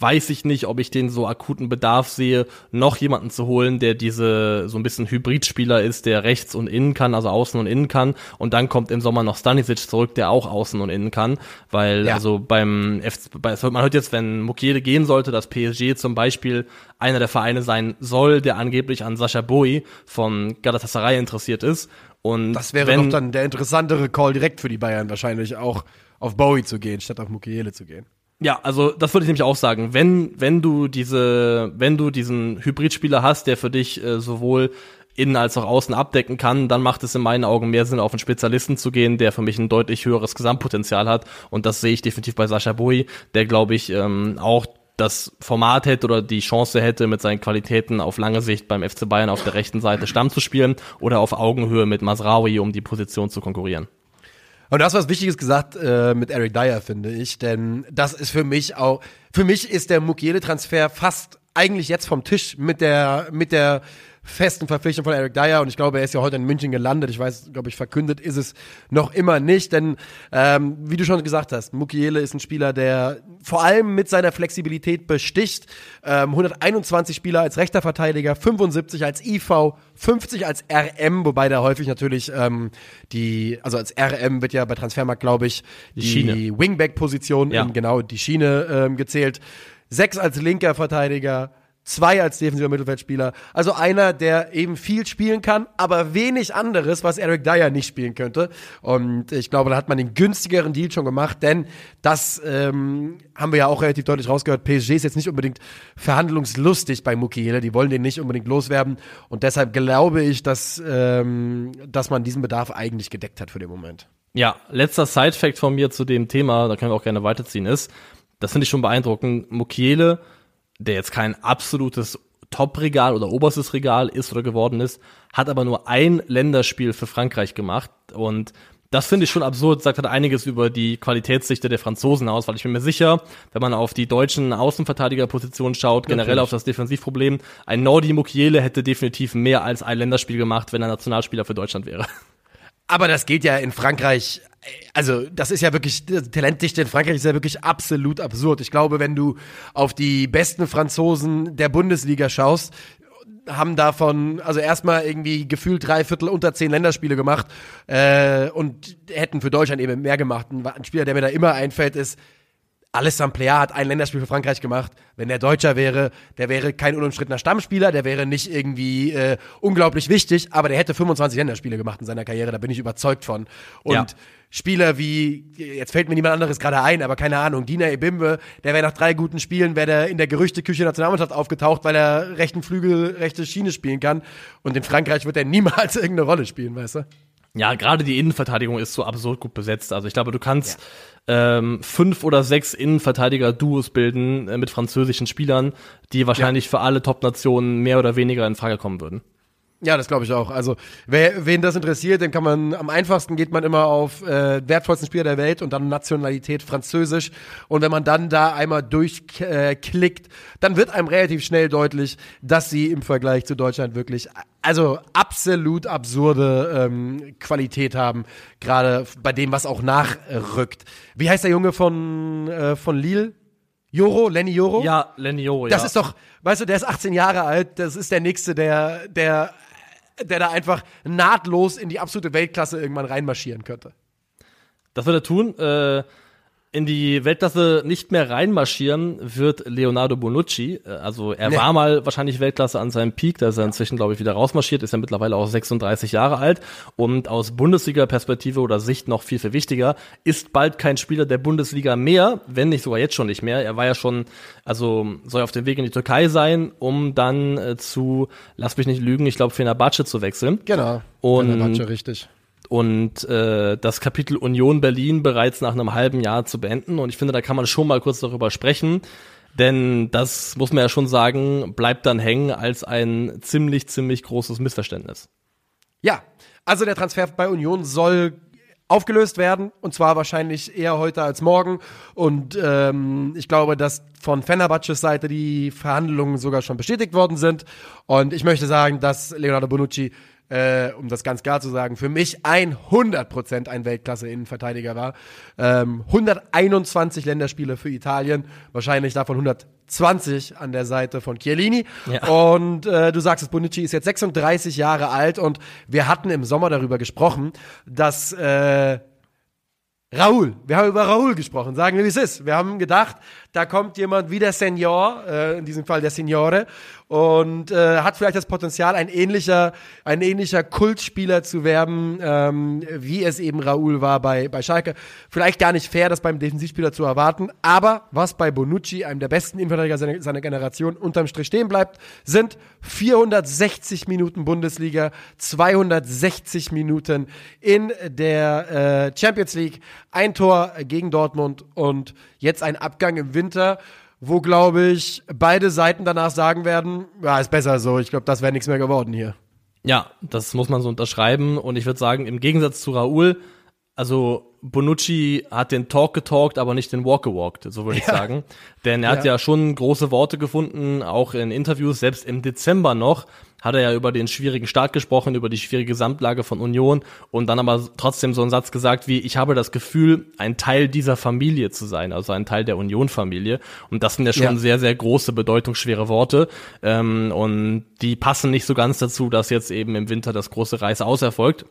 S3: weiß ich nicht, ob ich den so akuten Bedarf sehe, noch jemanden zu holen, der diese so ein bisschen Hybridspieler ist, der rechts und innen kann, also außen und innen kann. Und dann kommt im Sommer noch Stanisic zurück, der auch außen und innen kann. Weil, ja. also beim FC, bei, man hört jetzt, wenn Mukiele gehen sollte, dass PSG zum Beispiel einer der Vereine sein soll, der angeblich an Sascha Bowie von Galatasaray interessiert ist. Und
S2: das wäre
S3: wenn,
S2: doch dann der interessantere Call direkt für die Bayern wahrscheinlich auch auf Bowie zu gehen, statt auf Mukiele zu gehen.
S3: Ja, also das würde ich nämlich auch sagen. Wenn, wenn du diese, wenn du diesen Hybridspieler hast, der für dich äh, sowohl innen als auch außen abdecken kann, dann macht es in meinen Augen mehr Sinn, auf einen Spezialisten zu gehen, der für mich ein deutlich höheres Gesamtpotenzial hat. Und das sehe ich definitiv bei Sascha Bowie, der, glaube ich, ähm, auch das Format hätte oder die Chance hätte, mit seinen Qualitäten auf lange Sicht beim FC Bayern auf der rechten Seite Stamm zu spielen oder auf Augenhöhe mit Masraoui, um die Position zu konkurrieren.
S2: Und du hast was Wichtiges gesagt äh, mit Eric Dyer, finde ich, denn das ist für mich auch, für mich ist der Mukiele-Transfer fast eigentlich jetzt vom Tisch mit der, mit der festen Verpflichtung von Eric Dyer und ich glaube, er ist ja heute in München gelandet. Ich weiß, glaube ich, verkündet ist es noch immer nicht, denn ähm, wie du schon gesagt hast, Mukiele ist ein Spieler, der vor allem mit seiner Flexibilität besticht. Ähm, 121 Spieler als rechter Verteidiger, 75 als IV, 50 als RM, wobei da häufig natürlich ähm, die, also als RM wird ja bei Transfermarkt, glaube ich, die, die Wingback-Position, ja. genau die Schiene ähm, gezählt. Sechs als linker Verteidiger, zwei als defensiver Mittelfeldspieler. Also einer, der eben viel spielen kann, aber wenig anderes, was Eric Dyer nicht spielen könnte. Und ich glaube, da hat man den günstigeren Deal schon gemacht, denn das ähm, haben wir ja auch relativ deutlich rausgehört. PSG ist jetzt nicht unbedingt verhandlungslustig bei Mukiele. Die wollen den nicht unbedingt loswerden. Und deshalb glaube ich, dass, ähm, dass man diesen Bedarf eigentlich gedeckt hat für den Moment.
S3: Ja, letzter Side-Fact von mir zu dem Thema, da können wir auch gerne weiterziehen, ist, das finde ich schon beeindruckend. Mukiele der jetzt kein absolutes Top-Regal oder oberstes Regal ist oder geworden ist, hat aber nur ein Länderspiel für Frankreich gemacht und das finde ich schon absurd, sagt halt einiges über die Qualitätssichte der Franzosen aus, weil ich bin mir sicher, wenn man auf die deutschen Außenverteidigerpositionen schaut, generell Natürlich. auf das Defensivproblem, ein Nordi Mukiele hätte definitiv mehr als ein Länderspiel gemacht, wenn er Nationalspieler für Deutschland wäre.
S2: Aber das geht ja in Frankreich also das ist ja wirklich, Talentdichte in Frankreich ist ja wirklich absolut absurd. Ich glaube, wenn du auf die besten Franzosen der Bundesliga schaust, haben davon, also erstmal irgendwie gefühlt drei Viertel unter zehn Länderspiele gemacht äh, und hätten für Deutschland eben mehr gemacht. Ein Spieler, der mir da immer einfällt, ist Alessandro Plea hat ein Länderspiel für Frankreich gemacht. Wenn der Deutscher wäre, der wäre kein unumstrittener Stammspieler, der wäre nicht irgendwie äh, unglaublich wichtig, aber der hätte 25 Länderspiele gemacht in seiner Karriere, da bin ich überzeugt von. Und ja. Spieler wie, jetzt fällt mir niemand anderes gerade ein, aber keine Ahnung, Dina Ebimbe, der wäre nach drei guten Spielen, wäre der in der Gerüchteküche der Nationalmannschaft aufgetaucht, weil er rechten Flügel, rechte Schiene spielen kann. Und in Frankreich wird er niemals irgendeine Rolle spielen, weißt du?
S3: Ja, gerade die Innenverteidigung ist so absurd gut besetzt. Also ich glaube, du kannst ja. Ähm, fünf oder sechs Innenverteidiger-Duos bilden äh, mit französischen Spielern, die wahrscheinlich ja. für alle Top-Nationen mehr oder weniger in Frage kommen würden.
S2: Ja, das glaube ich auch. Also, wer, wen das interessiert, dann kann man am einfachsten geht man immer auf äh, wertvollsten Spieler der Welt und dann Nationalität Französisch. Und wenn man dann da einmal durchklickt, äh, dann wird einem relativ schnell deutlich, dass sie im Vergleich zu Deutschland wirklich also absolut absurde ähm, Qualität haben, gerade bei dem, was auch nachrückt. Wie heißt der Junge von äh, von Lille? Joro, Lenny Joro?
S3: Ja, Lenny Joro,
S2: ja. Das ist doch, weißt du, der ist 18 Jahre alt, das ist der nächste, der der der da einfach nahtlos in die absolute Weltklasse irgendwann reinmarschieren könnte.
S3: Das wird er tun. Äh, in die Weltklasse nicht mehr reinmarschieren wird Leonardo Bonucci. Äh, also er nee. war mal wahrscheinlich Weltklasse an seinem Peak, da ist er inzwischen, glaube ich, wieder rausmarschiert, ist er mittlerweile auch 36 Jahre alt. Und aus Bundesliga-Perspektive oder Sicht noch viel, viel wichtiger, ist bald kein Spieler der Bundesliga mehr, wenn nicht sogar jetzt schon nicht mehr. Er war ja schon, also soll auf dem Weg in die Türkei sein, um dann äh, zu, lass mich nicht lügen, ich glaube, Fenerbahce zu wechseln.
S2: Genau.
S3: Und Fenerbahce, richtig und äh, das Kapitel Union Berlin bereits nach einem halben Jahr zu beenden. Und ich finde, da kann man schon mal kurz darüber sprechen. Denn das muss man ja schon sagen, bleibt dann hängen als ein ziemlich, ziemlich großes Missverständnis.
S2: Ja, also der Transfer bei Union soll aufgelöst werden und zwar wahrscheinlich eher heute als morgen. Und ähm, ich glaube, dass von Fenerbahces Seite die Verhandlungen sogar schon bestätigt worden sind. Und ich möchte sagen, dass Leonardo Bonucci äh, um das ganz klar zu sagen, für mich 100% ein Weltklasse-Innenverteidiger war. Ähm, 121 Länderspiele für Italien, wahrscheinlich davon 120 an der Seite von Chiellini. Ja. Und äh, du sagst es, Bonucci ist jetzt 36 Jahre alt und wir hatten im Sommer darüber gesprochen, dass äh, Raul, wir haben über Raul gesprochen, sagen wir, wie es ist. Wir haben gedacht, da kommt jemand wie der Senior, äh, in diesem Fall der Signore, und äh, hat vielleicht das Potenzial, ein ähnlicher, ein ähnlicher Kultspieler zu werden, ähm, wie es eben Raul war bei, bei Schalke. Vielleicht gar nicht fair, das beim Defensivspieler zu erwarten, aber was bei Bonucci, einem der besten Innenverteidiger seiner, seiner Generation, unterm Strich stehen bleibt, sind 460 Minuten Bundesliga, 260 Minuten in der äh, Champions League, ein Tor gegen Dortmund und jetzt ein Abgang im Winter, wo, glaube ich, beide Seiten danach sagen werden, ja, ist besser so, ich glaube, das wäre nichts mehr geworden hier.
S3: Ja, das muss man so unterschreiben und ich würde sagen, im Gegensatz zu Raoul, also Bonucci hat den Talk getalkt, aber nicht den Walk gewalkt, so würde ich ja. sagen. Denn er ja. hat ja schon große Worte gefunden, auch in Interviews, selbst im Dezember noch, hat er ja über den schwierigen Start gesprochen, über die schwierige Gesamtlage von Union und dann aber trotzdem so einen Satz gesagt wie, ich habe das Gefühl, ein Teil dieser Familie zu sein, also ein Teil der Union-Familie. Und das sind ja schon ja. sehr, sehr große, bedeutungsschwere Worte. Ähm, und die passen nicht so ganz dazu, dass jetzt eben im Winter das große Reis auserfolgt.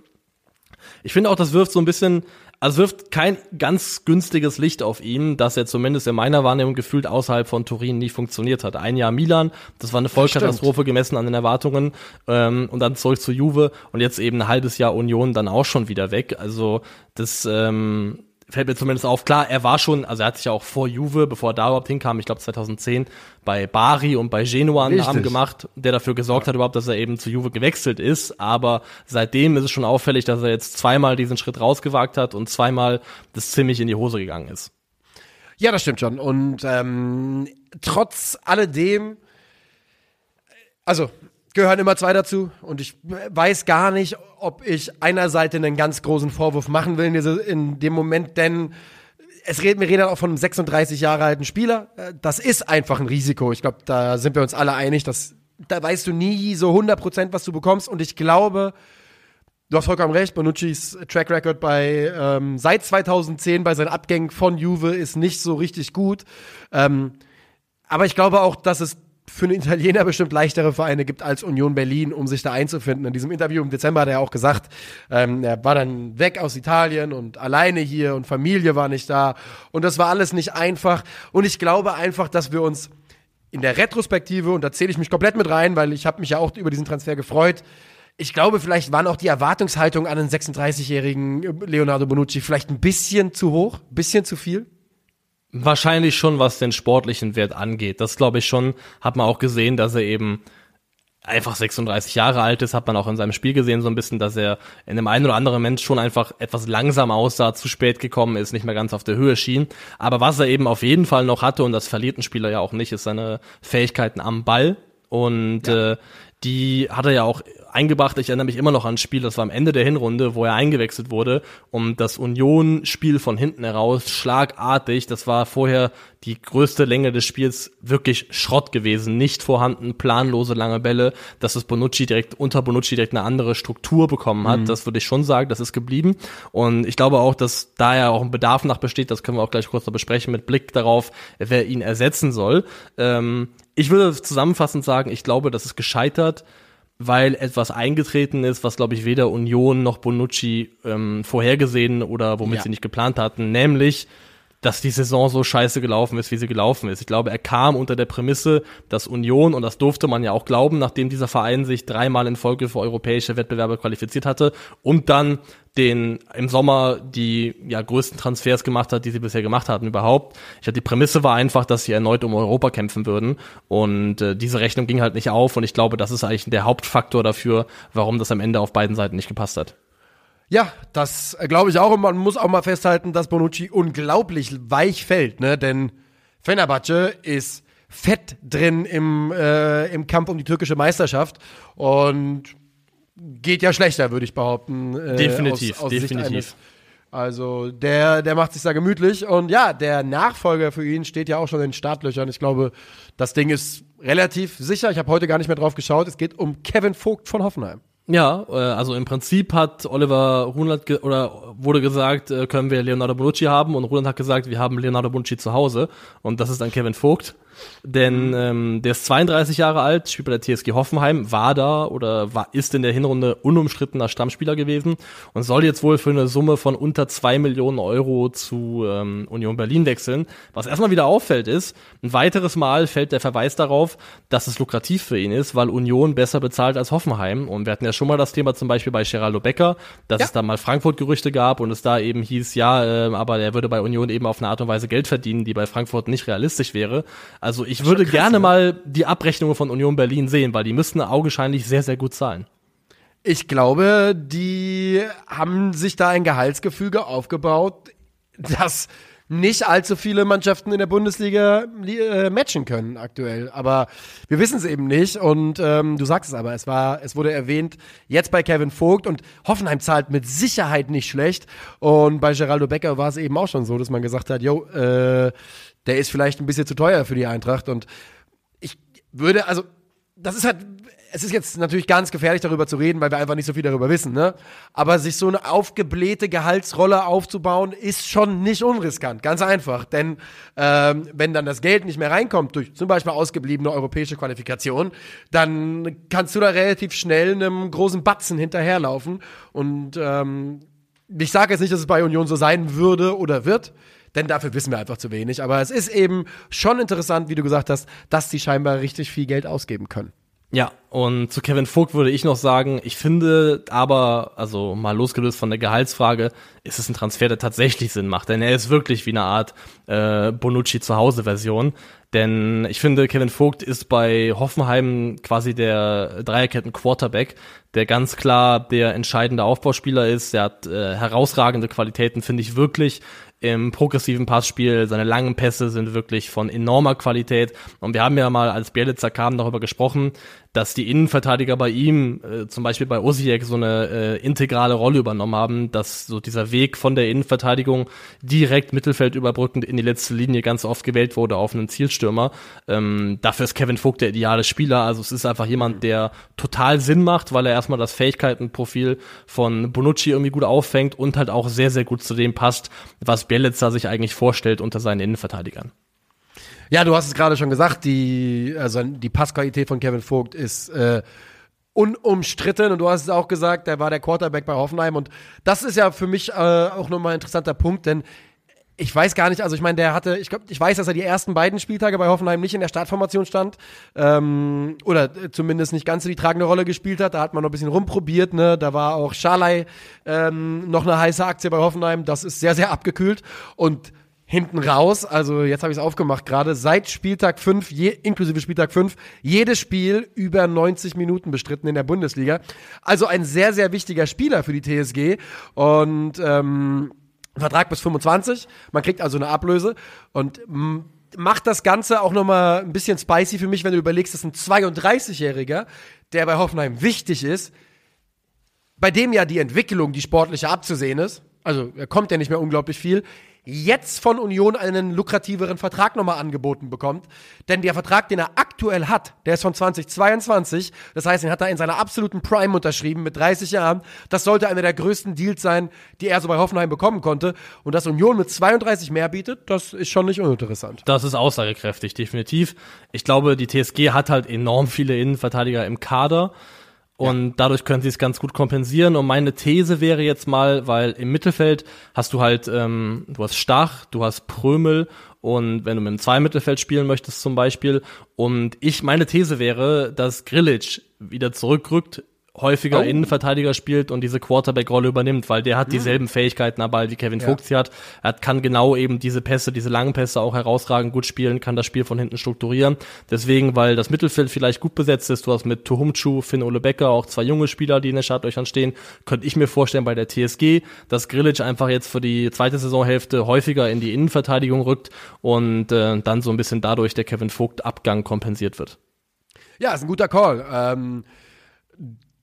S3: Ich finde auch, das wirft so ein bisschen also wirft kein ganz günstiges Licht auf ihn, dass er zumindest in meiner Wahrnehmung gefühlt außerhalb von Turin nie funktioniert hat. Ein Jahr Milan, das war eine Vollkatastrophe gemessen an den Erwartungen ähm, und dann zurück zu Juve und jetzt eben ein halbes Jahr Union dann auch schon wieder weg. Also das ähm, fällt mir zumindest auf. Klar, er war schon, also er hat sich ja auch vor Juve, bevor er da überhaupt hinkam, ich glaube 2010, bei Bari und bei Genua einen Namen gemacht, der dafür gesorgt hat überhaupt, dass er eben zu Juve gewechselt ist. Aber seitdem ist es schon auffällig, dass er jetzt zweimal diesen Schritt rausgewagt hat und zweimal das ziemlich in die Hose gegangen ist.
S2: Ja, das stimmt schon. Und ähm, trotz alledem, also gehören immer zwei dazu. Und ich weiß gar nicht, ob ich einer Seite einen ganz großen Vorwurf machen will in, diese, in dem Moment, denn es reden, wir reden auch von einem 36 Jahre alten Spieler. Das ist einfach ein Risiko. Ich glaube, da sind wir uns alle einig, dass da weißt du nie so 100 Prozent, was du bekommst. Und ich glaube, du hast vollkommen recht, Bonucci's Track Record bei ähm, seit 2010 bei seinen Abgängen von Juve ist nicht so richtig gut. Ähm, aber ich glaube auch, dass es für einen Italiener bestimmt leichtere Vereine gibt als Union Berlin, um sich da einzufinden. In diesem Interview im Dezember hat er auch gesagt, ähm, er war dann weg aus Italien und alleine hier und Familie war nicht da. Und das war alles nicht einfach. Und ich glaube einfach, dass wir uns in der Retrospektive, und da zähle ich mich komplett mit rein, weil ich habe mich ja auch über diesen Transfer gefreut, ich glaube, vielleicht waren auch die Erwartungshaltungen an den 36-jährigen Leonardo Bonucci vielleicht ein bisschen zu hoch, ein bisschen zu viel.
S3: Wahrscheinlich schon, was den sportlichen Wert angeht. Das glaube ich schon, hat man auch gesehen, dass er eben einfach 36 Jahre alt ist, hat man auch in seinem Spiel gesehen, so ein bisschen, dass er in dem einen oder anderen Mensch schon einfach etwas langsam aussah, zu spät gekommen ist, nicht mehr ganz auf der Höhe schien. Aber was er eben auf jeden Fall noch hatte, und das verliert ein Spieler ja auch nicht, ist seine Fähigkeiten am Ball. Und ja. äh, die hat er ja auch eingebracht. Ich erinnere mich immer noch an ein Spiel, das war am Ende der Hinrunde, wo er eingewechselt wurde, um das Union-Spiel von hinten heraus, schlagartig, das war vorher die größte Länge des Spiels, wirklich Schrott gewesen, nicht vorhanden, planlose lange Bälle, dass es Bonucci direkt, unter Bonucci direkt eine andere Struktur bekommen hat, mhm. das würde ich schon sagen, das ist geblieben. Und ich glaube auch, dass da ja auch ein Bedarf nach besteht, das können wir auch gleich kurz noch besprechen, mit Blick darauf, wer ihn ersetzen soll. Ähm, ich würde zusammenfassend sagen, ich glaube, das ist gescheitert, weil etwas eingetreten ist, was, glaube ich, weder Union noch Bonucci ähm, vorhergesehen oder womit ja. sie nicht geplant hatten, nämlich dass die Saison so scheiße gelaufen ist, wie sie gelaufen ist. Ich glaube, er kam unter der Prämisse, dass Union, und das durfte man ja auch glauben, nachdem dieser Verein sich dreimal in Folge für europäische Wettbewerbe qualifiziert hatte und dann den im Sommer die ja größten Transfers gemacht hat, die sie bisher gemacht hatten überhaupt. Ich hatte die Prämisse war einfach, dass sie erneut um Europa kämpfen würden und äh, diese Rechnung ging halt nicht auf und ich glaube, das ist eigentlich der Hauptfaktor dafür, warum das am Ende auf beiden Seiten nicht gepasst hat.
S2: Ja, das äh, glaube ich auch. Und man muss auch mal festhalten, dass Bonucci unglaublich weich fällt, ne? Denn Fenerbahce ist fett drin im, äh, im Kampf um die türkische Meisterschaft und geht ja schlechter, würde ich behaupten.
S3: Äh, definitiv, aus, aus definitiv.
S2: Also der, der macht sich da gemütlich und ja, der Nachfolger für ihn steht ja auch schon in den Startlöchern. Ich glaube, das Ding ist relativ sicher. Ich habe heute gar nicht mehr drauf geschaut. Es geht um Kevin Vogt von Hoffenheim.
S3: Ja, äh, also im Prinzip hat Oliver Runert ge oder wurde gesagt, äh, können wir Leonardo Bonucci haben und Runert hat gesagt, wir haben Leonardo Bonucci zu Hause und das ist dann Kevin Vogt. Denn ähm, der ist 32 Jahre alt, spielt bei der TSG Hoffenheim, war da oder war, ist in der Hinrunde unumstrittener Stammspieler gewesen und soll jetzt wohl für eine Summe von unter zwei Millionen Euro zu ähm, Union Berlin wechseln. Was erstmal wieder auffällt ist, ein weiteres Mal fällt der Verweis darauf, dass es lukrativ für ihn ist, weil Union besser bezahlt als Hoffenheim. Und wir hatten ja schon mal das Thema zum Beispiel bei Geraldo Becker, dass
S2: Ja.
S3: es da mal Frankfurt-Gerüchte gab und es da eben hieß, ja, äh, aber er würde bei Union eben auf eine Art und Weise Geld verdienen, die bei Frankfurt nicht realistisch wäre. Also ich würde
S2: krass,
S3: gerne
S2: ne?
S3: mal die Abrechnungen von Union Berlin sehen, weil die müssten augenscheinlich sehr, sehr gut zahlen.
S2: Ich glaube, die haben sich da ein Gehaltsgefüge aufgebaut, das nicht allzu viele Mannschaften in der Bundesliga li- äh, matchen können aktuell. Aber wir wissen es eben nicht. Und ähm, du sagst es aber, es war, es wurde erwähnt, jetzt bei Kevin Vogt und Hoffenheim zahlt mit Sicherheit nicht schlecht. Und bei Geraldo Becker war es eben auch schon so, dass man gesagt hat, yo, äh, der ist vielleicht ein bisschen zu teuer für die Eintracht. Und ich würde, also, das ist halt, es ist jetzt natürlich ganz gefährlich darüber zu reden, weil wir einfach nicht so viel darüber wissen, ne? Aber sich so eine aufgeblähte Gehaltsrolle aufzubauen, ist schon nicht unriskant, ganz einfach. Denn ähm, wenn dann das Geld nicht mehr reinkommt durch zum Beispiel ausgebliebene europäische Qualifikation, dann kannst du da relativ schnell einem großen Batzen hinterherlaufen. Und ähm, ich sage jetzt nicht, dass es bei Union so sein würde oder wird, denn dafür wissen wir einfach zu wenig. Aber es ist eben schon interessant, wie du gesagt hast, dass die scheinbar richtig viel Geld ausgeben können.
S3: Ja, und zu Kevin Vogt würde ich noch sagen, ich finde aber, also mal losgelöst von der Gehaltsfrage, ist es ein Transfer, der tatsächlich Sinn macht. Denn er ist wirklich wie eine Art äh, Bonucci zu Hause Version. Denn ich finde, Kevin Vogt ist bei Hoffenheim quasi der Dreierketten Quarterback, der ganz klar der entscheidende Aufbauspieler ist. Er hat äh, herausragende Qualitäten, finde ich wirklich im progressiven Passspiel. Seine langen Pässe sind wirklich von enormer Qualität. Und wir haben ja mal, als Bielitzer kam, darüber gesprochen, dass die Innenverteidiger bei ihm, äh, zum Beispiel bei Osijek, so eine äh, integrale Rolle übernommen haben, dass so dieser Weg von der Innenverteidigung direkt Mittelfeld überbrückend in die letzte Linie ganz oft gewählt wurde auf einen Zielstürmer. Ähm, dafür ist Kevin Vogt der ideale Spieler. Also es ist einfach jemand, der total Sinn macht, weil er erstmal das Fähigkeitenprofil von Bonucci irgendwie gut auffängt und halt auch sehr, sehr gut zu dem passt, was Bielitzer sich eigentlich vorstellt unter seinen Innenverteidigern.
S2: Ja, du hast es gerade schon gesagt, die, also die Passqualität von Kevin Vogt ist äh, unumstritten und du hast es auch gesagt, der war der Quarterback bei Hoffenheim und das ist ja für mich äh, auch nochmal ein interessanter Punkt, denn ich weiß gar nicht, also ich meine, der hatte, ich glaube, ich weiß, dass er die ersten beiden Spieltage bei Hoffenheim nicht in der Startformation stand ähm, oder äh, zumindest nicht ganz so die tragende Rolle gespielt hat. Da hat man noch ein bisschen rumprobiert, ne? Da war auch Schalay ähm, noch eine heiße Aktie bei Hoffenheim. Das ist sehr, sehr abgekühlt und hinten raus, also jetzt habe ich es aufgemacht gerade, seit Spieltag 5, je, inklusive Spieltag 5, jedes Spiel über 90 Minuten bestritten in der Bundesliga. Also ein sehr, sehr wichtiger Spieler für die TSG und ähm, Vertrag bis 25, man kriegt also eine Ablöse. Und macht das Ganze auch nochmal ein bisschen spicy für mich, wenn du überlegst, das ist ein 32-Jähriger, der bei Hoffenheim wichtig ist, bei dem ja die Entwicklung, die sportliche abzusehen ist, also er kommt ja nicht mehr unglaublich viel, jetzt von Union einen lukrativeren Vertrag nochmal angeboten bekommt. Denn der Vertrag, den er aktuell hat, der ist von 2022. Das heißt, den hat er in seiner absoluten Prime unterschrieben mit 30 Jahren. Das sollte einer der größten Deals sein, die er so bei Hoffenheim bekommen konnte. Und dass Union mit 32 mehr bietet, das ist schon nicht uninteressant.
S3: Das ist aussagekräftig, definitiv. Ich glaube, die TSG hat halt enorm viele Innenverteidiger im Kader. Und dadurch können sie es ganz gut kompensieren. Und meine These wäre jetzt mal, weil im Mittelfeld hast du halt, ähm, du hast Stach, du hast Prömel und wenn du mit dem Zwei-Mittelfeld spielen möchtest zum Beispiel. Und ich, meine These wäre, dass Grilic wieder zurückrückt, häufiger
S2: Oh.
S3: Innenverteidiger spielt und diese Quarterback-Rolle übernimmt, weil der hat dieselben Fähigkeiten am Ball, wie Kevin
S2: Ja.
S3: Vogt sie hat. Er kann genau eben diese Pässe, diese langen Pässe auch herausragend gut spielen, kann das Spiel von hinten strukturieren. Deswegen, weil das Mittelfeld vielleicht gut besetzt ist, du hast mit Tuhumchu, Finn Ole Becker auch zwei junge Spieler, die in den Startlöchern stehen, könnte ich mir vorstellen bei der TSG, dass Grilic einfach jetzt für die zweite Saisonhälfte häufiger in die Innenverteidigung rückt und äh, dann so ein bisschen dadurch der Kevin Vogt Abgang kompensiert wird.
S2: Ja, ist ein guter Call. Ähm,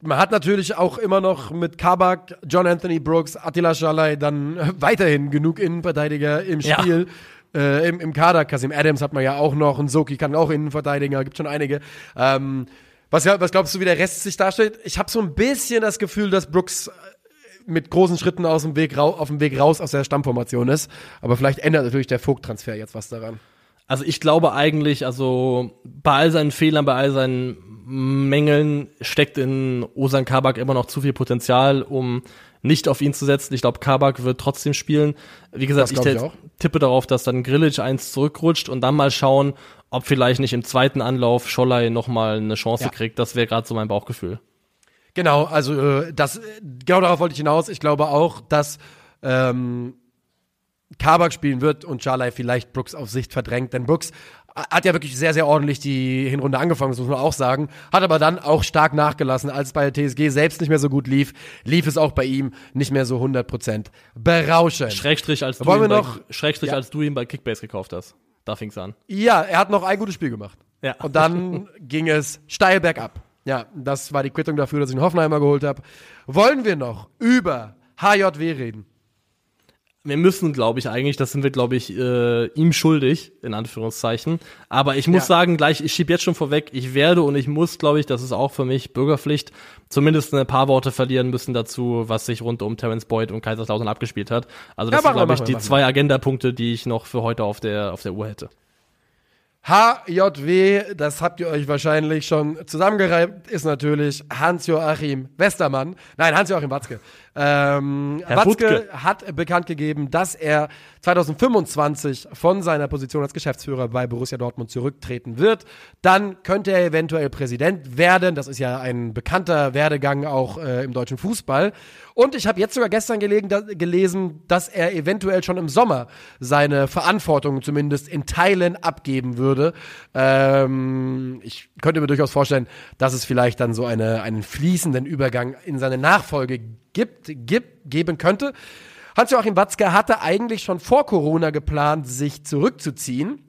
S2: man hat natürlich auch immer noch mit Kabak, John Anthony Brooks, Attila Schalay dann weiterhin genug Innenverteidiger im
S3: Ja.
S2: Spiel. Äh, im, Im Kader, Kasim Adams hat man ja auch noch, und Soki kann auch Innenverteidiger, gibt schon einige. Ähm, Was, ja- was glaubst du, wie der Rest sich darstellt? Ich habe so ein bisschen das Gefühl, dass Brooks äh, mit großen Schritten aus dem Weg auf dem Weg raus aus der Stammformation ist. Aber vielleicht ändert natürlich der Vogt-Transfer jetzt was daran.
S3: Also ich glaube eigentlich, also bei all seinen Fehlern, bei all seinen Mängeln steckt in Osan Kabak immer noch zu viel Potenzial, um nicht auf ihn zu setzen. Ich glaube, Kabak wird trotzdem spielen. Wie gesagt, ich,
S2: ich
S3: tippe darauf, dass dann Grillic eins zurückrutscht und dann mal schauen, ob vielleicht nicht im zweiten Anlauf Schollei noch mal eine Chance
S2: Ja.
S3: kriegt. Das wäre gerade so mein Bauchgefühl.
S2: Genau, also äh, das, genau darauf wollte ich hinaus. Ich glaube auch, dass ähm, Kabak spielen wird und Charley vielleicht Brooks auf Sicht verdrängt, denn Brooks hat ja wirklich sehr, sehr ordentlich die Hinrunde angefangen, das muss man auch sagen, hat aber dann auch stark nachgelassen, als es bei der TSG selbst nicht mehr so gut lief, lief es auch bei ihm nicht mehr so 100% berauschend.
S3: Schrägstrich, als du,
S2: Wollen
S3: ihn
S2: wir
S3: bei,
S2: noch-
S3: Schrägstrich
S2: Ja.
S3: als du ihn bei Kickbase gekauft hast. Da fing's an.
S2: Ja, er hat noch ein gutes Spiel gemacht.
S3: Ja.
S2: Und dann ging es steil bergab. Ja, das war die Quittung dafür, dass ich einen Hoffenheimer geholt habe. Wollen wir noch über HJW reden?
S3: Wir müssen, glaube ich, eigentlich, das sind wir, glaube ich, äh, ihm schuldig, in Anführungszeichen. Aber ich muss
S2: Ja.
S3: sagen, gleich, ich schieb jetzt schon vorweg, ich werde und ich muss, glaube ich, das ist auch für mich Bürgerpflicht, zumindest ein paar Worte verlieren müssen dazu, was sich rund um Terence Boyd und Kaiserslautern abgespielt hat. Also das
S2: Ja,
S3: sind, glaube ich, die zwei Agendapunkte, die ich noch für heute auf der, auf der Uhr hätte.
S2: HJW, das habt ihr euch wahrscheinlich schon zusammengereibt, ist natürlich Hans-Joachim Westermann. Nein, Hans-Joachim Watzke. Ähm,
S3: Herr
S2: Watzke
S3: Wuttke.
S2: hat bekannt gegeben, dass er 2025 von seiner Position als Geschäftsführer bei Borussia Dortmund zurücktreten wird. Dann könnte er eventuell Präsident werden. Das ist ja ein bekannter Werdegang auch äh, im deutschen Fußball. Und ich habe jetzt sogar gestern gelegen, da, gelesen, dass er eventuell schon im Sommer seine Verantwortung zumindest in Teilen abgeben würde. Ähm, ich könnte mir durchaus vorstellen, dass es vielleicht dann so eine, einen fließenden Übergang in seine Nachfolge gibt, gibt geben könnte. Hans-Joachim Watzke hatte eigentlich schon vor Corona geplant, sich zurückzuziehen.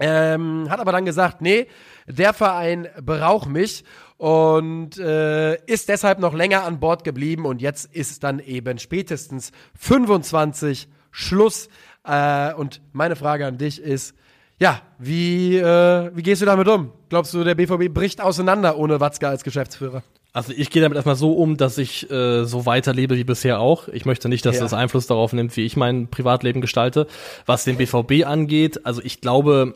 S2: Ähm, hat aber dann gesagt, nee, der Verein braucht mich und äh, ist deshalb noch länger an Bord geblieben und jetzt ist dann eben spätestens 25 Schluss. Äh, und meine Frage an dich ist, ja, wie, äh, wie gehst du damit um? Glaubst du, der BVB bricht auseinander ohne Watzke als Geschäftsführer?
S3: Also ich gehe damit erstmal so um, dass ich äh, so weiterlebe wie bisher auch. Ich möchte nicht, dass
S2: Ja.
S3: das Einfluss darauf nimmt, wie ich mein Privatleben gestalte. Was den BVB angeht, also ich glaube,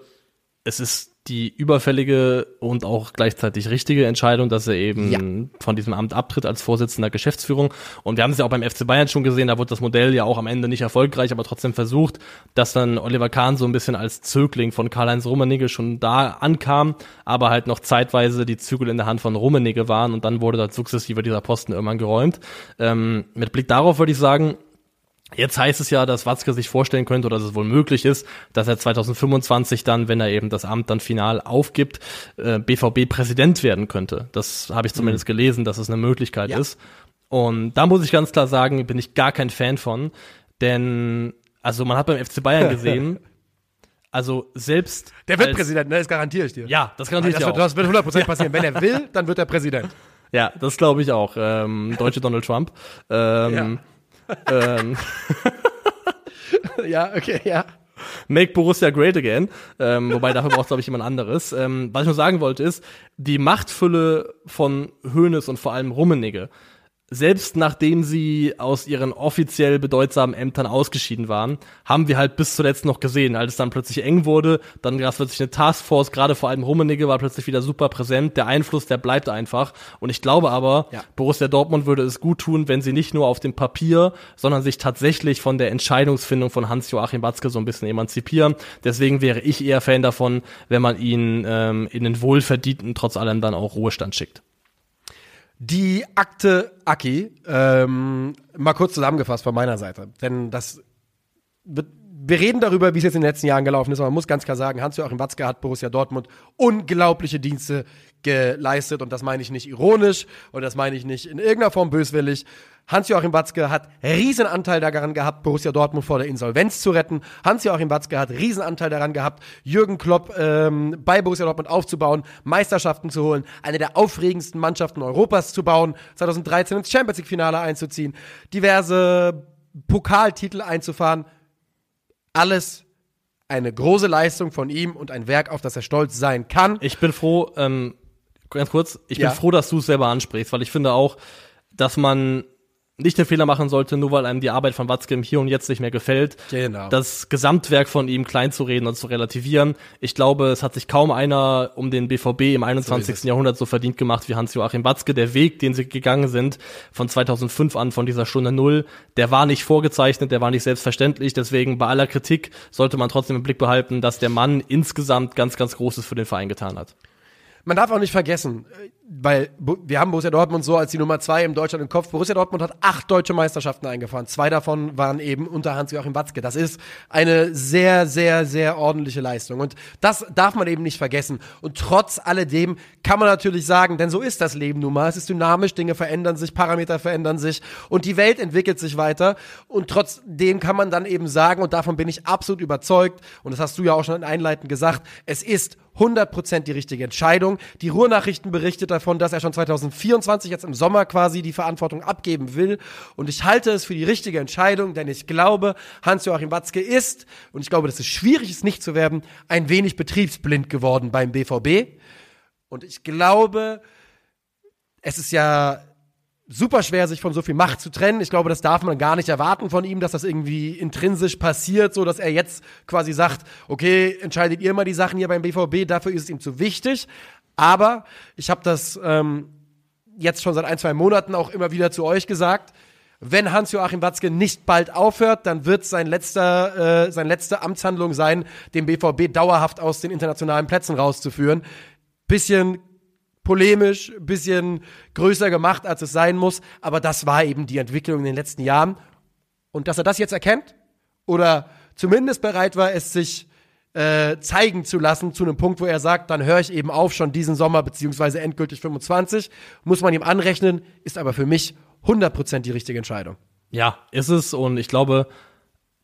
S3: es ist die überfällige und auch gleichzeitig richtige Entscheidung, dass er eben
S2: Ja.
S3: von diesem Amt abtritt als Vorsitzender Geschäftsführung. Und wir haben es ja auch beim FC Bayern schon gesehen, da wurde das Modell ja auch am Ende nicht erfolgreich, aber trotzdem versucht, dass dann Oliver Kahn so ein bisschen als Zögling von Karl-Heinz Rummenigge schon da ankam, aber halt noch zeitweise die Zügel in der Hand von Rummenigge waren und dann wurde da sukzessive dieser Posten irgendwann geräumt. Ähm, mit Blick darauf würde ich sagen, Jetzt heißt es ja, dass Watzke sich vorstellen könnte oder dass es wohl möglich ist, dass er 2025 dann, wenn er eben das Amt dann final aufgibt, äh, BVB-Präsident werden könnte. Das habe ich zumindest gelesen, dass es eine Möglichkeit
S2: Ja.
S3: ist. Und da muss ich ganz klar sagen, bin ich gar kein Fan von, denn also man hat beim FC Bayern gesehen, also selbst
S2: Der wird
S3: als,
S2: Präsident, ne? Das garantiere ich dir.
S3: Ja, das garantiere ich dir auch.
S2: das wird 100% passieren. Wenn er will, dann wird er Präsident.
S3: Ja, das glaube ich auch. Ähm, deutsche Donald Trump. Ähm, ähm,
S2: ja, okay, ja.
S3: Make Borussia Great Again. Ähm, wobei dafür braucht glaube ich jemand anderes. Ähm, was ich nur sagen wollte ist, die Machtfülle von Hoeneß und vor allem Rummenigge, selbst nachdem sie aus ihren offiziell bedeutsamen Ämtern ausgeschieden waren, haben wir halt bis zuletzt noch gesehen, als es dann plötzlich eng wurde, dann gab es plötzlich eine Taskforce, gerade vor allem Rummenigge war plötzlich wieder super präsent, der Einfluss, der bleibt einfach und ich glaube aber,
S2: Ja.
S3: Borussia Dortmund würde es gut tun, wenn sie nicht nur auf dem Papier, sondern sich tatsächlich von der Entscheidungsfindung von Hans-Joachim Watzke so ein bisschen emanzipieren. Deswegen wäre ich eher Fan davon, wenn man ihn ähm, in den wohlverdienten, trotz allem dann auch Ruhestand schickt.
S2: Die Akte Aki, ähm, mal kurz zusammengefasst von meiner Seite, denn das wird, wir reden darüber, wie es jetzt in den letzten Jahren gelaufen ist, aber man muss ganz klar sagen, Hans-Joachim Watzke hat Borussia Dortmund unglaubliche Dienste geleistet und das meine ich nicht ironisch und das meine ich nicht in irgendeiner Form böswillig. Hans-Joachim Watzke hat riesen Anteil daran gehabt, Borussia Dortmund vor der Insolvenz zu retten. Hans-Joachim Watzke hat riesen Anteil daran gehabt, Jürgen Klopp ähm, bei Borussia Dortmund aufzubauen, Meisterschaften zu holen, eine der aufregendsten Mannschaften Europas zu bauen, 2013 ins Champions League Finale einzuziehen, diverse Pokaltitel einzufahren. Alles eine große Leistung von ihm und ein Werk, auf das er stolz sein kann.
S3: Ich bin froh, ähm, ganz kurz, ich
S2: Ja.
S3: bin froh, dass du es selber ansprichst, weil ich finde auch, dass man nicht den Fehler machen sollte, nur weil einem die Arbeit von Watzke im Hier und Jetzt nicht mehr gefällt,
S2: Genau.
S3: das Gesamtwerk von ihm klein zu reden und zu relativieren. Ich glaube, es hat sich kaum einer um den BVB im 21.
S2: es.
S3: Jahrhundert so verdient gemacht wie Hans-Joachim Watzke. Der Weg, den sie gegangen sind, von 2005 an, von dieser Stunde Null, der war nicht vorgezeichnet, der war nicht selbstverständlich. Deswegen bei aller Kritik sollte man trotzdem im Blick behalten, dass der Mann insgesamt ganz, ganz Großes für den Verein getan hat.
S2: Man darf auch nicht vergessen, äh, weil wir haben Borussia Dortmund so als die Nummer zwei im Deutschland im Kopf. Borussia Dortmund hat acht deutsche Meisterschaften eingefahren. Zwei davon waren eben unter Hans-Joachim Watzke. Das ist eine sehr, sehr, sehr ordentliche Leistung. Und das darf man eben nicht vergessen. Und trotz alledem kann man natürlich sagen, denn so ist das Leben nun mal. Es ist dynamisch, Dinge verändern sich, Parameter verändern sich und die Welt entwickelt sich weiter. Und trotzdem kann man dann eben sagen, und davon bin ich absolut überzeugt, und das hast du ja auch schon einleitend gesagt, es ist 100% die richtige Entscheidung. Die Ruhrnachrichten berichtet davon, dass er schon 2024 jetzt im Sommer quasi die Verantwortung abgeben will. Und ich halte es für die richtige Entscheidung, denn ich glaube, Hans-Joachim Watzke ist, und ich glaube, dass es schwierig ist, nicht zu werden, ein wenig betriebsblind geworden beim BVB. Und ich glaube, es ist ja super schwer, sich von so viel Macht zu trennen. Ich glaube, das darf man gar nicht erwarten von ihm, dass das irgendwie intrinsisch passiert, so dass er jetzt quasi sagt, okay, entscheidet ihr mal die Sachen hier beim BVB, dafür ist es ihm zu wichtig. Aber ich habe das ähm, jetzt schon seit ein, zwei Monaten auch immer wieder zu euch gesagt. Wenn Hans-Joachim Watzke nicht bald aufhört, dann wird sein letzter, äh, seine letzte Amtshandlung sein, den BVB dauerhaft aus den internationalen Plätzen rauszuführen. Bisschen polemisch, bisschen größer gemacht, als es sein muss. Aber das war eben die Entwicklung in den letzten Jahren. Und dass er das jetzt erkennt oder zumindest bereit war, es sich äh, zeigen zu lassen zu einem Punkt, wo er sagt, dann höre ich eben auf schon diesen Sommer beziehungsweise endgültig 25, muss man ihm anrechnen, ist aber für mich 100% die richtige Entscheidung.
S3: Ja, ist es und ich glaube,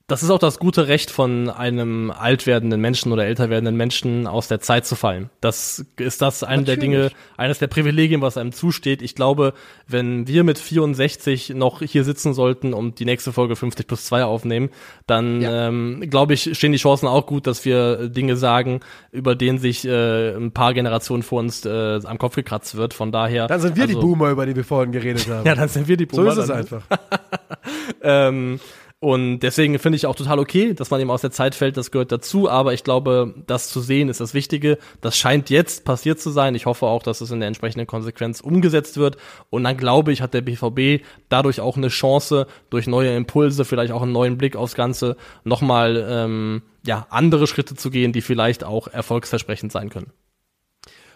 S3: das ist auch das gute Recht von einem alt werdenden Menschen oder älter werdenden Menschen aus der Zeit zu fallen. Das ist das eine der. Dinge, eines der Privilegien, was einem zusteht. Ich glaube, wenn wir mit 64 noch hier sitzen sollten und die nächste Folge 50 plus 2 aufnehmen, dann
S2: Ja.
S3: ähm, glaube ich, stehen die Chancen auch gut, dass wir Dinge sagen, über denen sich äh, ein paar Generationen vor uns äh, am Kopf gekratzt wird. Von daher.
S2: Dann sind wir
S3: also,
S2: die Boomer, über die wir vorhin geredet haben.
S3: Ja, dann sind wir die
S2: so
S3: Boomer.
S2: ist es einfach.
S3: ähm, und deswegen finde ich auch total okay, dass man eben aus der Zeit fällt, das gehört dazu, aber ich glaube, das zu sehen ist das Wichtige. Das scheint jetzt passiert zu sein. Ich hoffe auch, dass es in der entsprechenden Konsequenz umgesetzt wird. Und dann glaube ich, hat der BVB dadurch auch eine Chance, durch neue Impulse, vielleicht auch einen neuen Blick aufs Ganze, nochmal ähm, ja, andere Schritte zu gehen, die vielleicht auch erfolgsversprechend sein können.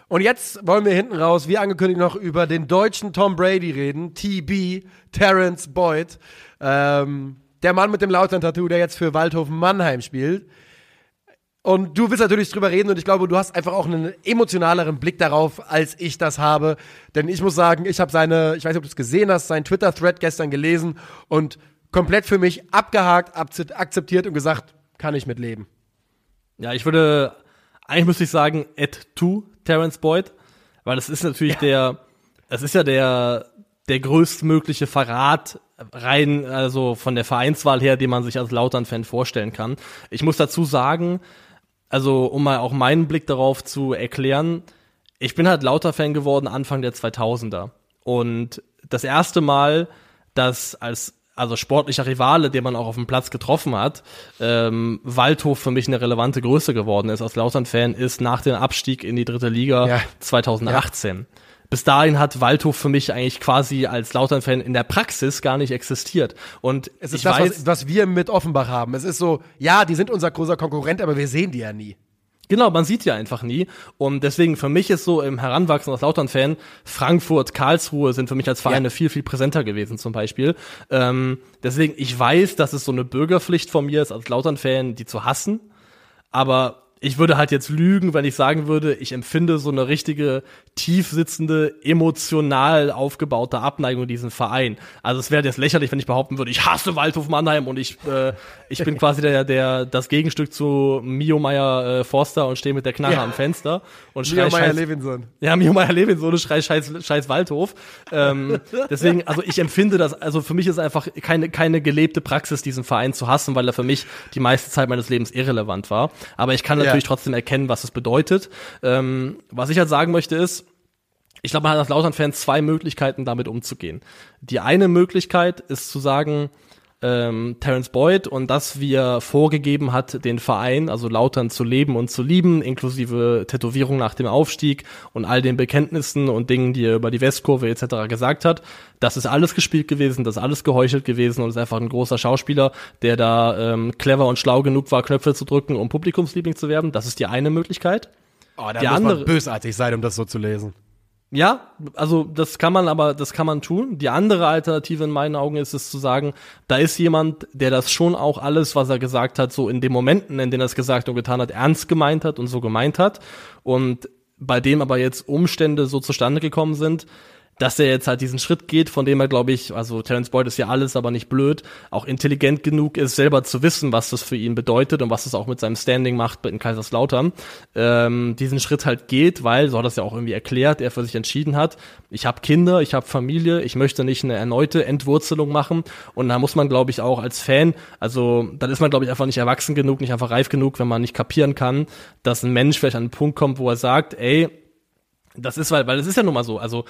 S2: Und jetzt wollen wir hinten raus, wie angekündigt, noch über den deutschen Tom Brady reden. TB, Terrence Boyd. Ähm, der Mann mit dem Lautern-Tattoo, der jetzt für Waldhofen Mannheim spielt. Und du willst natürlich drüber reden und ich glaube, du hast einfach auch einen emotionaleren Blick darauf, als ich das habe. Denn ich muss sagen, ich habe seine, ich weiß nicht, ob du es gesehen hast, seinen Twitter-Thread gestern gelesen und komplett für mich abgehakt, akze- akzeptiert und gesagt, kann ich mitleben.
S3: Ja, ich würde, eigentlich müsste ich sagen, add to Terence Boyd, weil es ist natürlich der, es ist ja der, der größtmögliche Verrat rein, also von der Vereinswahl her, den man sich als Lautern-Fan vorstellen kann. Ich muss dazu sagen, also um mal auch meinen Blick darauf zu erklären, ich bin halt Lauter-Fan geworden Anfang der 2000er. Und das erste Mal, dass als also sportlicher Rivale, den man auch auf dem Platz getroffen hat, ähm, Waldhof für mich eine relevante Größe geworden ist als Lautern-Fan, ist nach dem Abstieg in die dritte Liga
S2: Ja.
S3: 2018. Bis dahin hat Waldhof für mich eigentlich quasi als Lautern-Fan in der Praxis gar nicht existiert. Und
S2: Es ist
S3: ich
S2: das,
S3: weiß,
S2: was, was wir mit Offenbach haben. Es ist so, ja, die sind unser großer Konkurrent, aber wir sehen die ja nie.
S3: Genau, man sieht ja einfach nie. Und deswegen für mich ist so im Heranwachsen als Lautern-Fan, Frankfurt, Karlsruhe sind für mich als Vereine
S2: Ja.
S3: viel, viel präsenter gewesen zum Beispiel. Ähm, deswegen, ich weiß, dass es so eine Bürgerpflicht von mir ist, als Lautern-Fan, die zu hassen. Aber ich würde halt jetzt lügen, wenn ich sagen würde, ich empfinde so eine richtige, tief sitzende, emotional aufgebaute Abneigung diesen Verein. Also es wäre jetzt lächerlich, wenn ich behaupten würde, ich hasse Waldhof Mannheim und ich, äh, ich bin quasi der, der, das Gegenstück zu Mio Meyer äh, Forster und stehe mit der Knarre
S2: Ja.
S3: am Fenster und
S2: Mio
S3: schrei
S2: Meyer
S3: scheiß,
S2: Levinson.
S3: ja, Mio Meyer Levin, so eine Schrei, scheiß, scheiß Waldhof. Ähm, deswegen, also ich empfinde das, also für mich ist einfach keine, keine gelebte Praxis, diesen Verein zu hassen, weil er für mich die meiste Zeit meines Lebens irrelevant war. Aber ich kann
S2: Ja.
S3: Natürlich trotzdem erkennen, was es bedeutet. Ähm, was ich halt sagen möchte ist, Ich glaube, man hat als Lautern-Fan zwei Möglichkeiten, damit umzugehen. Die eine Möglichkeit ist zu sagen, ähm, Terence Boyd und das, wie er vorgegeben hat, den Verein, also Lautern zu leben und zu lieben, inklusive Tätowierung nach dem Aufstieg und all den Bekenntnissen und Dingen, die er über die Westkurve etc. gesagt hat. Das ist alles gespielt gewesen, das ist alles geheuchelt gewesen und ist einfach ein großer Schauspieler, der da ähm, clever und schlau genug war, Knöpfe zu drücken, um Publikumsliebling zu werden. Das ist die eine Möglichkeit.
S2: Oh, da
S3: Die
S2: muss
S3: andere-
S2: man bösartig sein, um das so zu lesen.
S3: Ja, also das kann man aber, das kann man tun. Die andere Alternative in meinen Augen ist es zu sagen, da ist jemand, der das schon auch alles, was er gesagt hat, so in den Momenten, in denen er es gesagt und getan hat, ernst gemeint hat und so gemeint hat. Und bei dem aber jetzt Umstände so zustande gekommen sind, dass er jetzt halt diesen Schritt geht, von dem er, glaube ich, also Terence Boyd ist ja alles, aber nicht blöd, auch intelligent genug ist, selber zu wissen, was das für ihn bedeutet und was es auch mit seinem Standing macht in Kaiserslautern, ähm, diesen Schritt halt geht, weil, so hat er es ja auch irgendwie erklärt, er für sich entschieden hat, ich habe Kinder, ich habe Familie, ich möchte nicht eine erneute Entwurzelung machen und da muss man, glaube ich, auch als Fan, also dann ist man, glaube ich, einfach nicht erwachsen genug, nicht einfach reif genug, wenn man nicht kapieren kann, dass ein Mensch vielleicht an einen Punkt kommt, wo er sagt, ey, das ist, weil, weil es ist ja nun mal so, also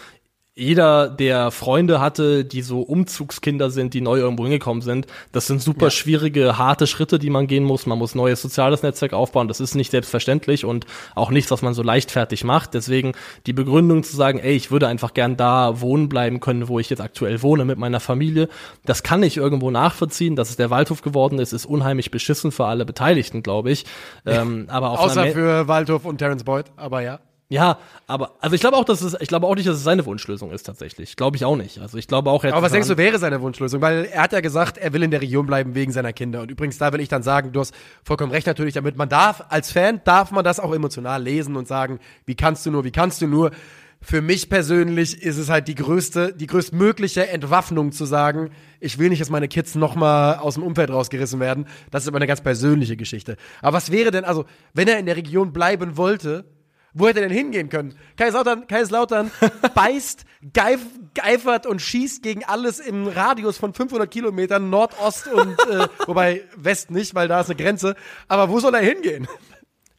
S3: jeder, der Freunde hatte, die so Umzugskinder sind, die neu irgendwo hingekommen sind, das sind super schwierige, harte Schritte, die man gehen muss. Man muss neues soziales Netzwerk aufbauen. Das ist nicht selbstverständlich und auch nichts, was man so leichtfertig macht. Deswegen die Begründung zu sagen, ey, ich würde einfach gern da wohnen bleiben können, wo ich jetzt aktuell wohne mit meiner Familie, das kann ich irgendwo nachvollziehen. Dass es der Waldhof geworden ist, ist unheimlich beschissen für alle Beteiligten, glaube ich. Ähm, aber auf
S2: Außer für Waldhof und Terence Boyd, aber ja.
S3: Ja, aber also ich glaube auch, dass es, ich glaube auch nicht, dass es seine Wunschlösung ist tatsächlich. Glaube ich auch nicht. Also ich glaube auch, er
S2: Aber was denkst du, wäre seine Wunschlösung? Weil er hat ja gesagt, er will in der Region bleiben wegen seiner Kinder. Und übrigens, da will ich dann sagen, du hast vollkommen recht natürlich damit. Man darf, als Fan darf man das auch emotional lesen und sagen, wie kannst du nur, wie kannst du nur. Für mich persönlich ist es halt die größte, die größtmögliche Entwaffnung zu sagen, ich will nicht, dass meine Kids nochmal aus dem Umfeld rausgerissen werden. Das ist aber eine ganz persönliche Geschichte. Aber was wäre denn, also, wenn er in der Region bleiben wollte, wo hätte er denn hingehen können? Kaiserslautern, Kaiserslautern beißt, geif, geifert und schießt gegen alles im Radius von 500 Kilometern, Nordost und, äh, wobei West nicht, weil da ist eine Grenze. Aber wo soll er hingehen?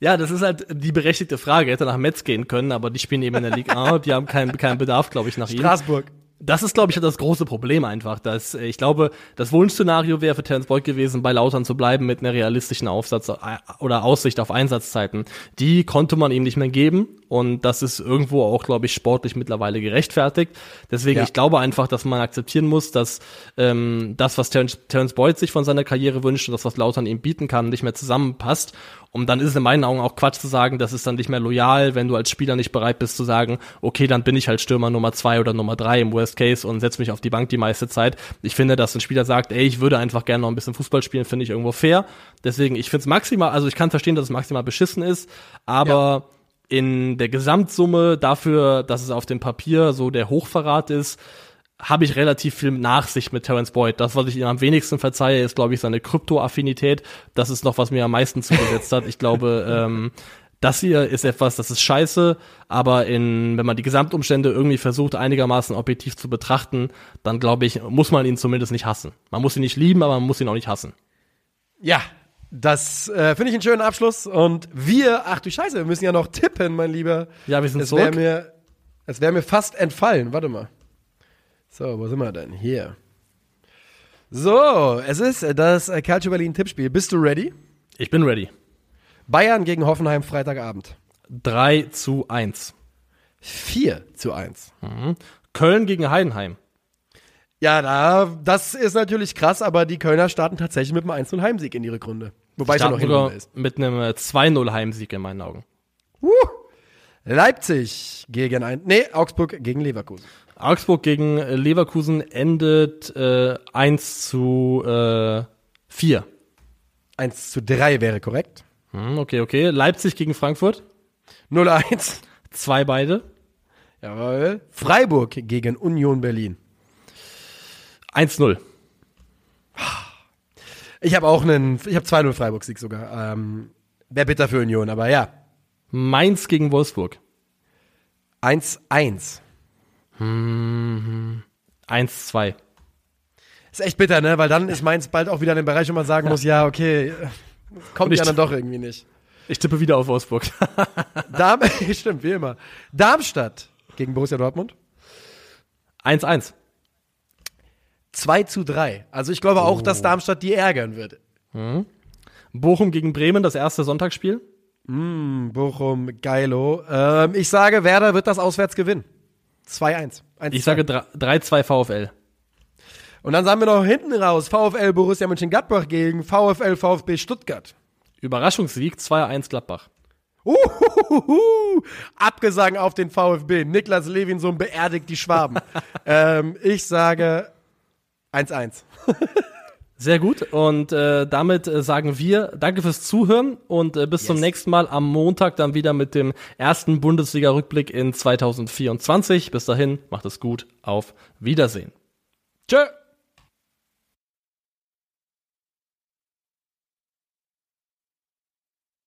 S3: Ja, das ist halt die berechtigte Frage. Er hätte nach Metz gehen können, aber die spielen eben in der Liga A. Die haben keinen keinen Bedarf, glaube ich, nach ihm.
S2: Straßburg.
S3: Das ist, glaube ich, das große Problem einfach. Dass, äh, ich glaube, das Wunschszenario wäre für Terence Boyd gewesen, bei Lautern zu bleiben mit einer realistischen Aufsatz äh, oder Aussicht auf Einsatzzeiten. Die konnte man ihm nicht mehr geben und das ist irgendwo auch, glaube ich, sportlich mittlerweile gerechtfertigt. Deswegen,
S2: Ja.
S3: ich glaube einfach, dass man akzeptieren muss, dass ähm, das, was Terence, Terence Boyd sich von seiner Karriere wünscht und das, was Lautern ihm bieten kann, nicht mehr zusammenpasst. Und dann ist es in meinen Augen auch Quatsch zu sagen, das ist dann nicht mehr loyal, wenn du als Spieler nicht bereit bist zu sagen, okay, dann bin ich halt Stürmer Nummer zwei oder Nummer drei im Worst Case und setz mich auf die Bank die meiste Zeit. Ich finde, dass ein Spieler sagt, ey, ich würde einfach gerne noch ein bisschen Fußball spielen, finde ich irgendwo fair. Deswegen, ich finde es maximal, also ich kann verstehen, dass es maximal beschissen ist, aber in der Gesamtsumme dafür, dass es auf dem Papier so der Hochverrat ist, habe ich relativ viel Nachsicht mit Terence Boyd. Das, was ich ihm am wenigsten verzeihe, ist, glaube ich, seine Krypto-Affinität. Das ist noch, was mir am meisten zugesetzt hat. Ich glaube, ähm, das hier ist etwas, das ist scheiße, aber in, wenn man die Gesamtumstände irgendwie versucht, einigermaßen objektiv zu betrachten, dann glaube ich, muss man ihn zumindest nicht hassen. Man muss ihn nicht lieben, aber man muss ihn auch nicht hassen.
S2: Ja, das äh, finde ich einen schönen Abschluss. Und wir, ach du Scheiße, wir müssen ja noch tippen, mein Lieber.
S3: Ja, wir sind
S2: es
S3: zurück.
S2: mir, es wäre mir fast entfallen. Warte mal. So, wo sind wir denn? Hier. So, es ist das äh, Calcio Berlin Tippspiel. Bist du ready?
S3: Ich bin ready.
S2: Bayern gegen Hoffenheim Freitagabend.
S3: 3 zu 1.
S2: 4 zu 1.
S3: Köln gegen Heidenheim.
S2: Ja, da, das ist natürlich krass, aber die Kölner starten tatsächlich mit einem 1 0 Heimsieg in die Rückrunde. Wobei es ja noch Hinrunde ist.
S3: mit einem äh, 2-0 Heimsieg in meinen Augen.
S2: Leipzig gegen ein, nee, Augsburg gegen Leverkusen.
S3: Augsburg gegen Leverkusen endet äh, 1 zu äh, 4.
S2: 1 zu 3 wäre korrekt.
S3: Hm, okay, okay. Leipzig gegen Frankfurt.
S2: 0-1.
S3: Zwei beide.
S2: Jawohl. Freiburg gegen Union Berlin.
S3: 1-0.
S2: Ich habe auch einen, ich habe 2-0 Freiburg-Sieg sogar. Ähm, Wäre bitter für Union, aber ja.
S3: Mainz gegen Wolfsburg.
S2: 1-1.
S3: 1-2.
S2: Ist echt bitter, ne? Weil dann ist Mainz bald auch wieder in dem Bereich, wo man sagen muss, ja, okay, kommt ja dann doch irgendwie nicht.
S3: Ich tippe wieder auf Wolfsburg.
S2: Darm stimmt, wie immer. Darmstadt gegen Borussia Dortmund.
S3: 1-1.
S2: 2 zu 3. Also ich glaube auch,
S3: Oh.
S2: dass Darmstadt die ärgern wird.
S3: Bochum gegen Bremen, das erste Sonntagsspiel.
S2: Bochum, Geilo. Ähm, ich sage, Werder wird das auswärts gewinnen. 2-1. 1
S3: Ich sage 3-2 VfL.
S2: Und dann sagen wir noch hinten raus, VfL Borussia Mönchengladbach gegen VfL VfB Stuttgart.
S3: Überraschungssieg 2-1 Gladbach.
S2: Uhuhuhu. Abgesang auf den VfB. Niklas Levinson beerdigt die Schwaben. ähm, ich sage 1-1.
S3: Sehr gut. Und äh, damit äh, sagen wir Danke fürs Zuhören und äh, bis zum nächsten Mal am Montag dann wieder mit dem ersten Bundesliga-Rückblick in 2024. Bis dahin, macht es gut. Auf Wiedersehen.
S2: Tschö.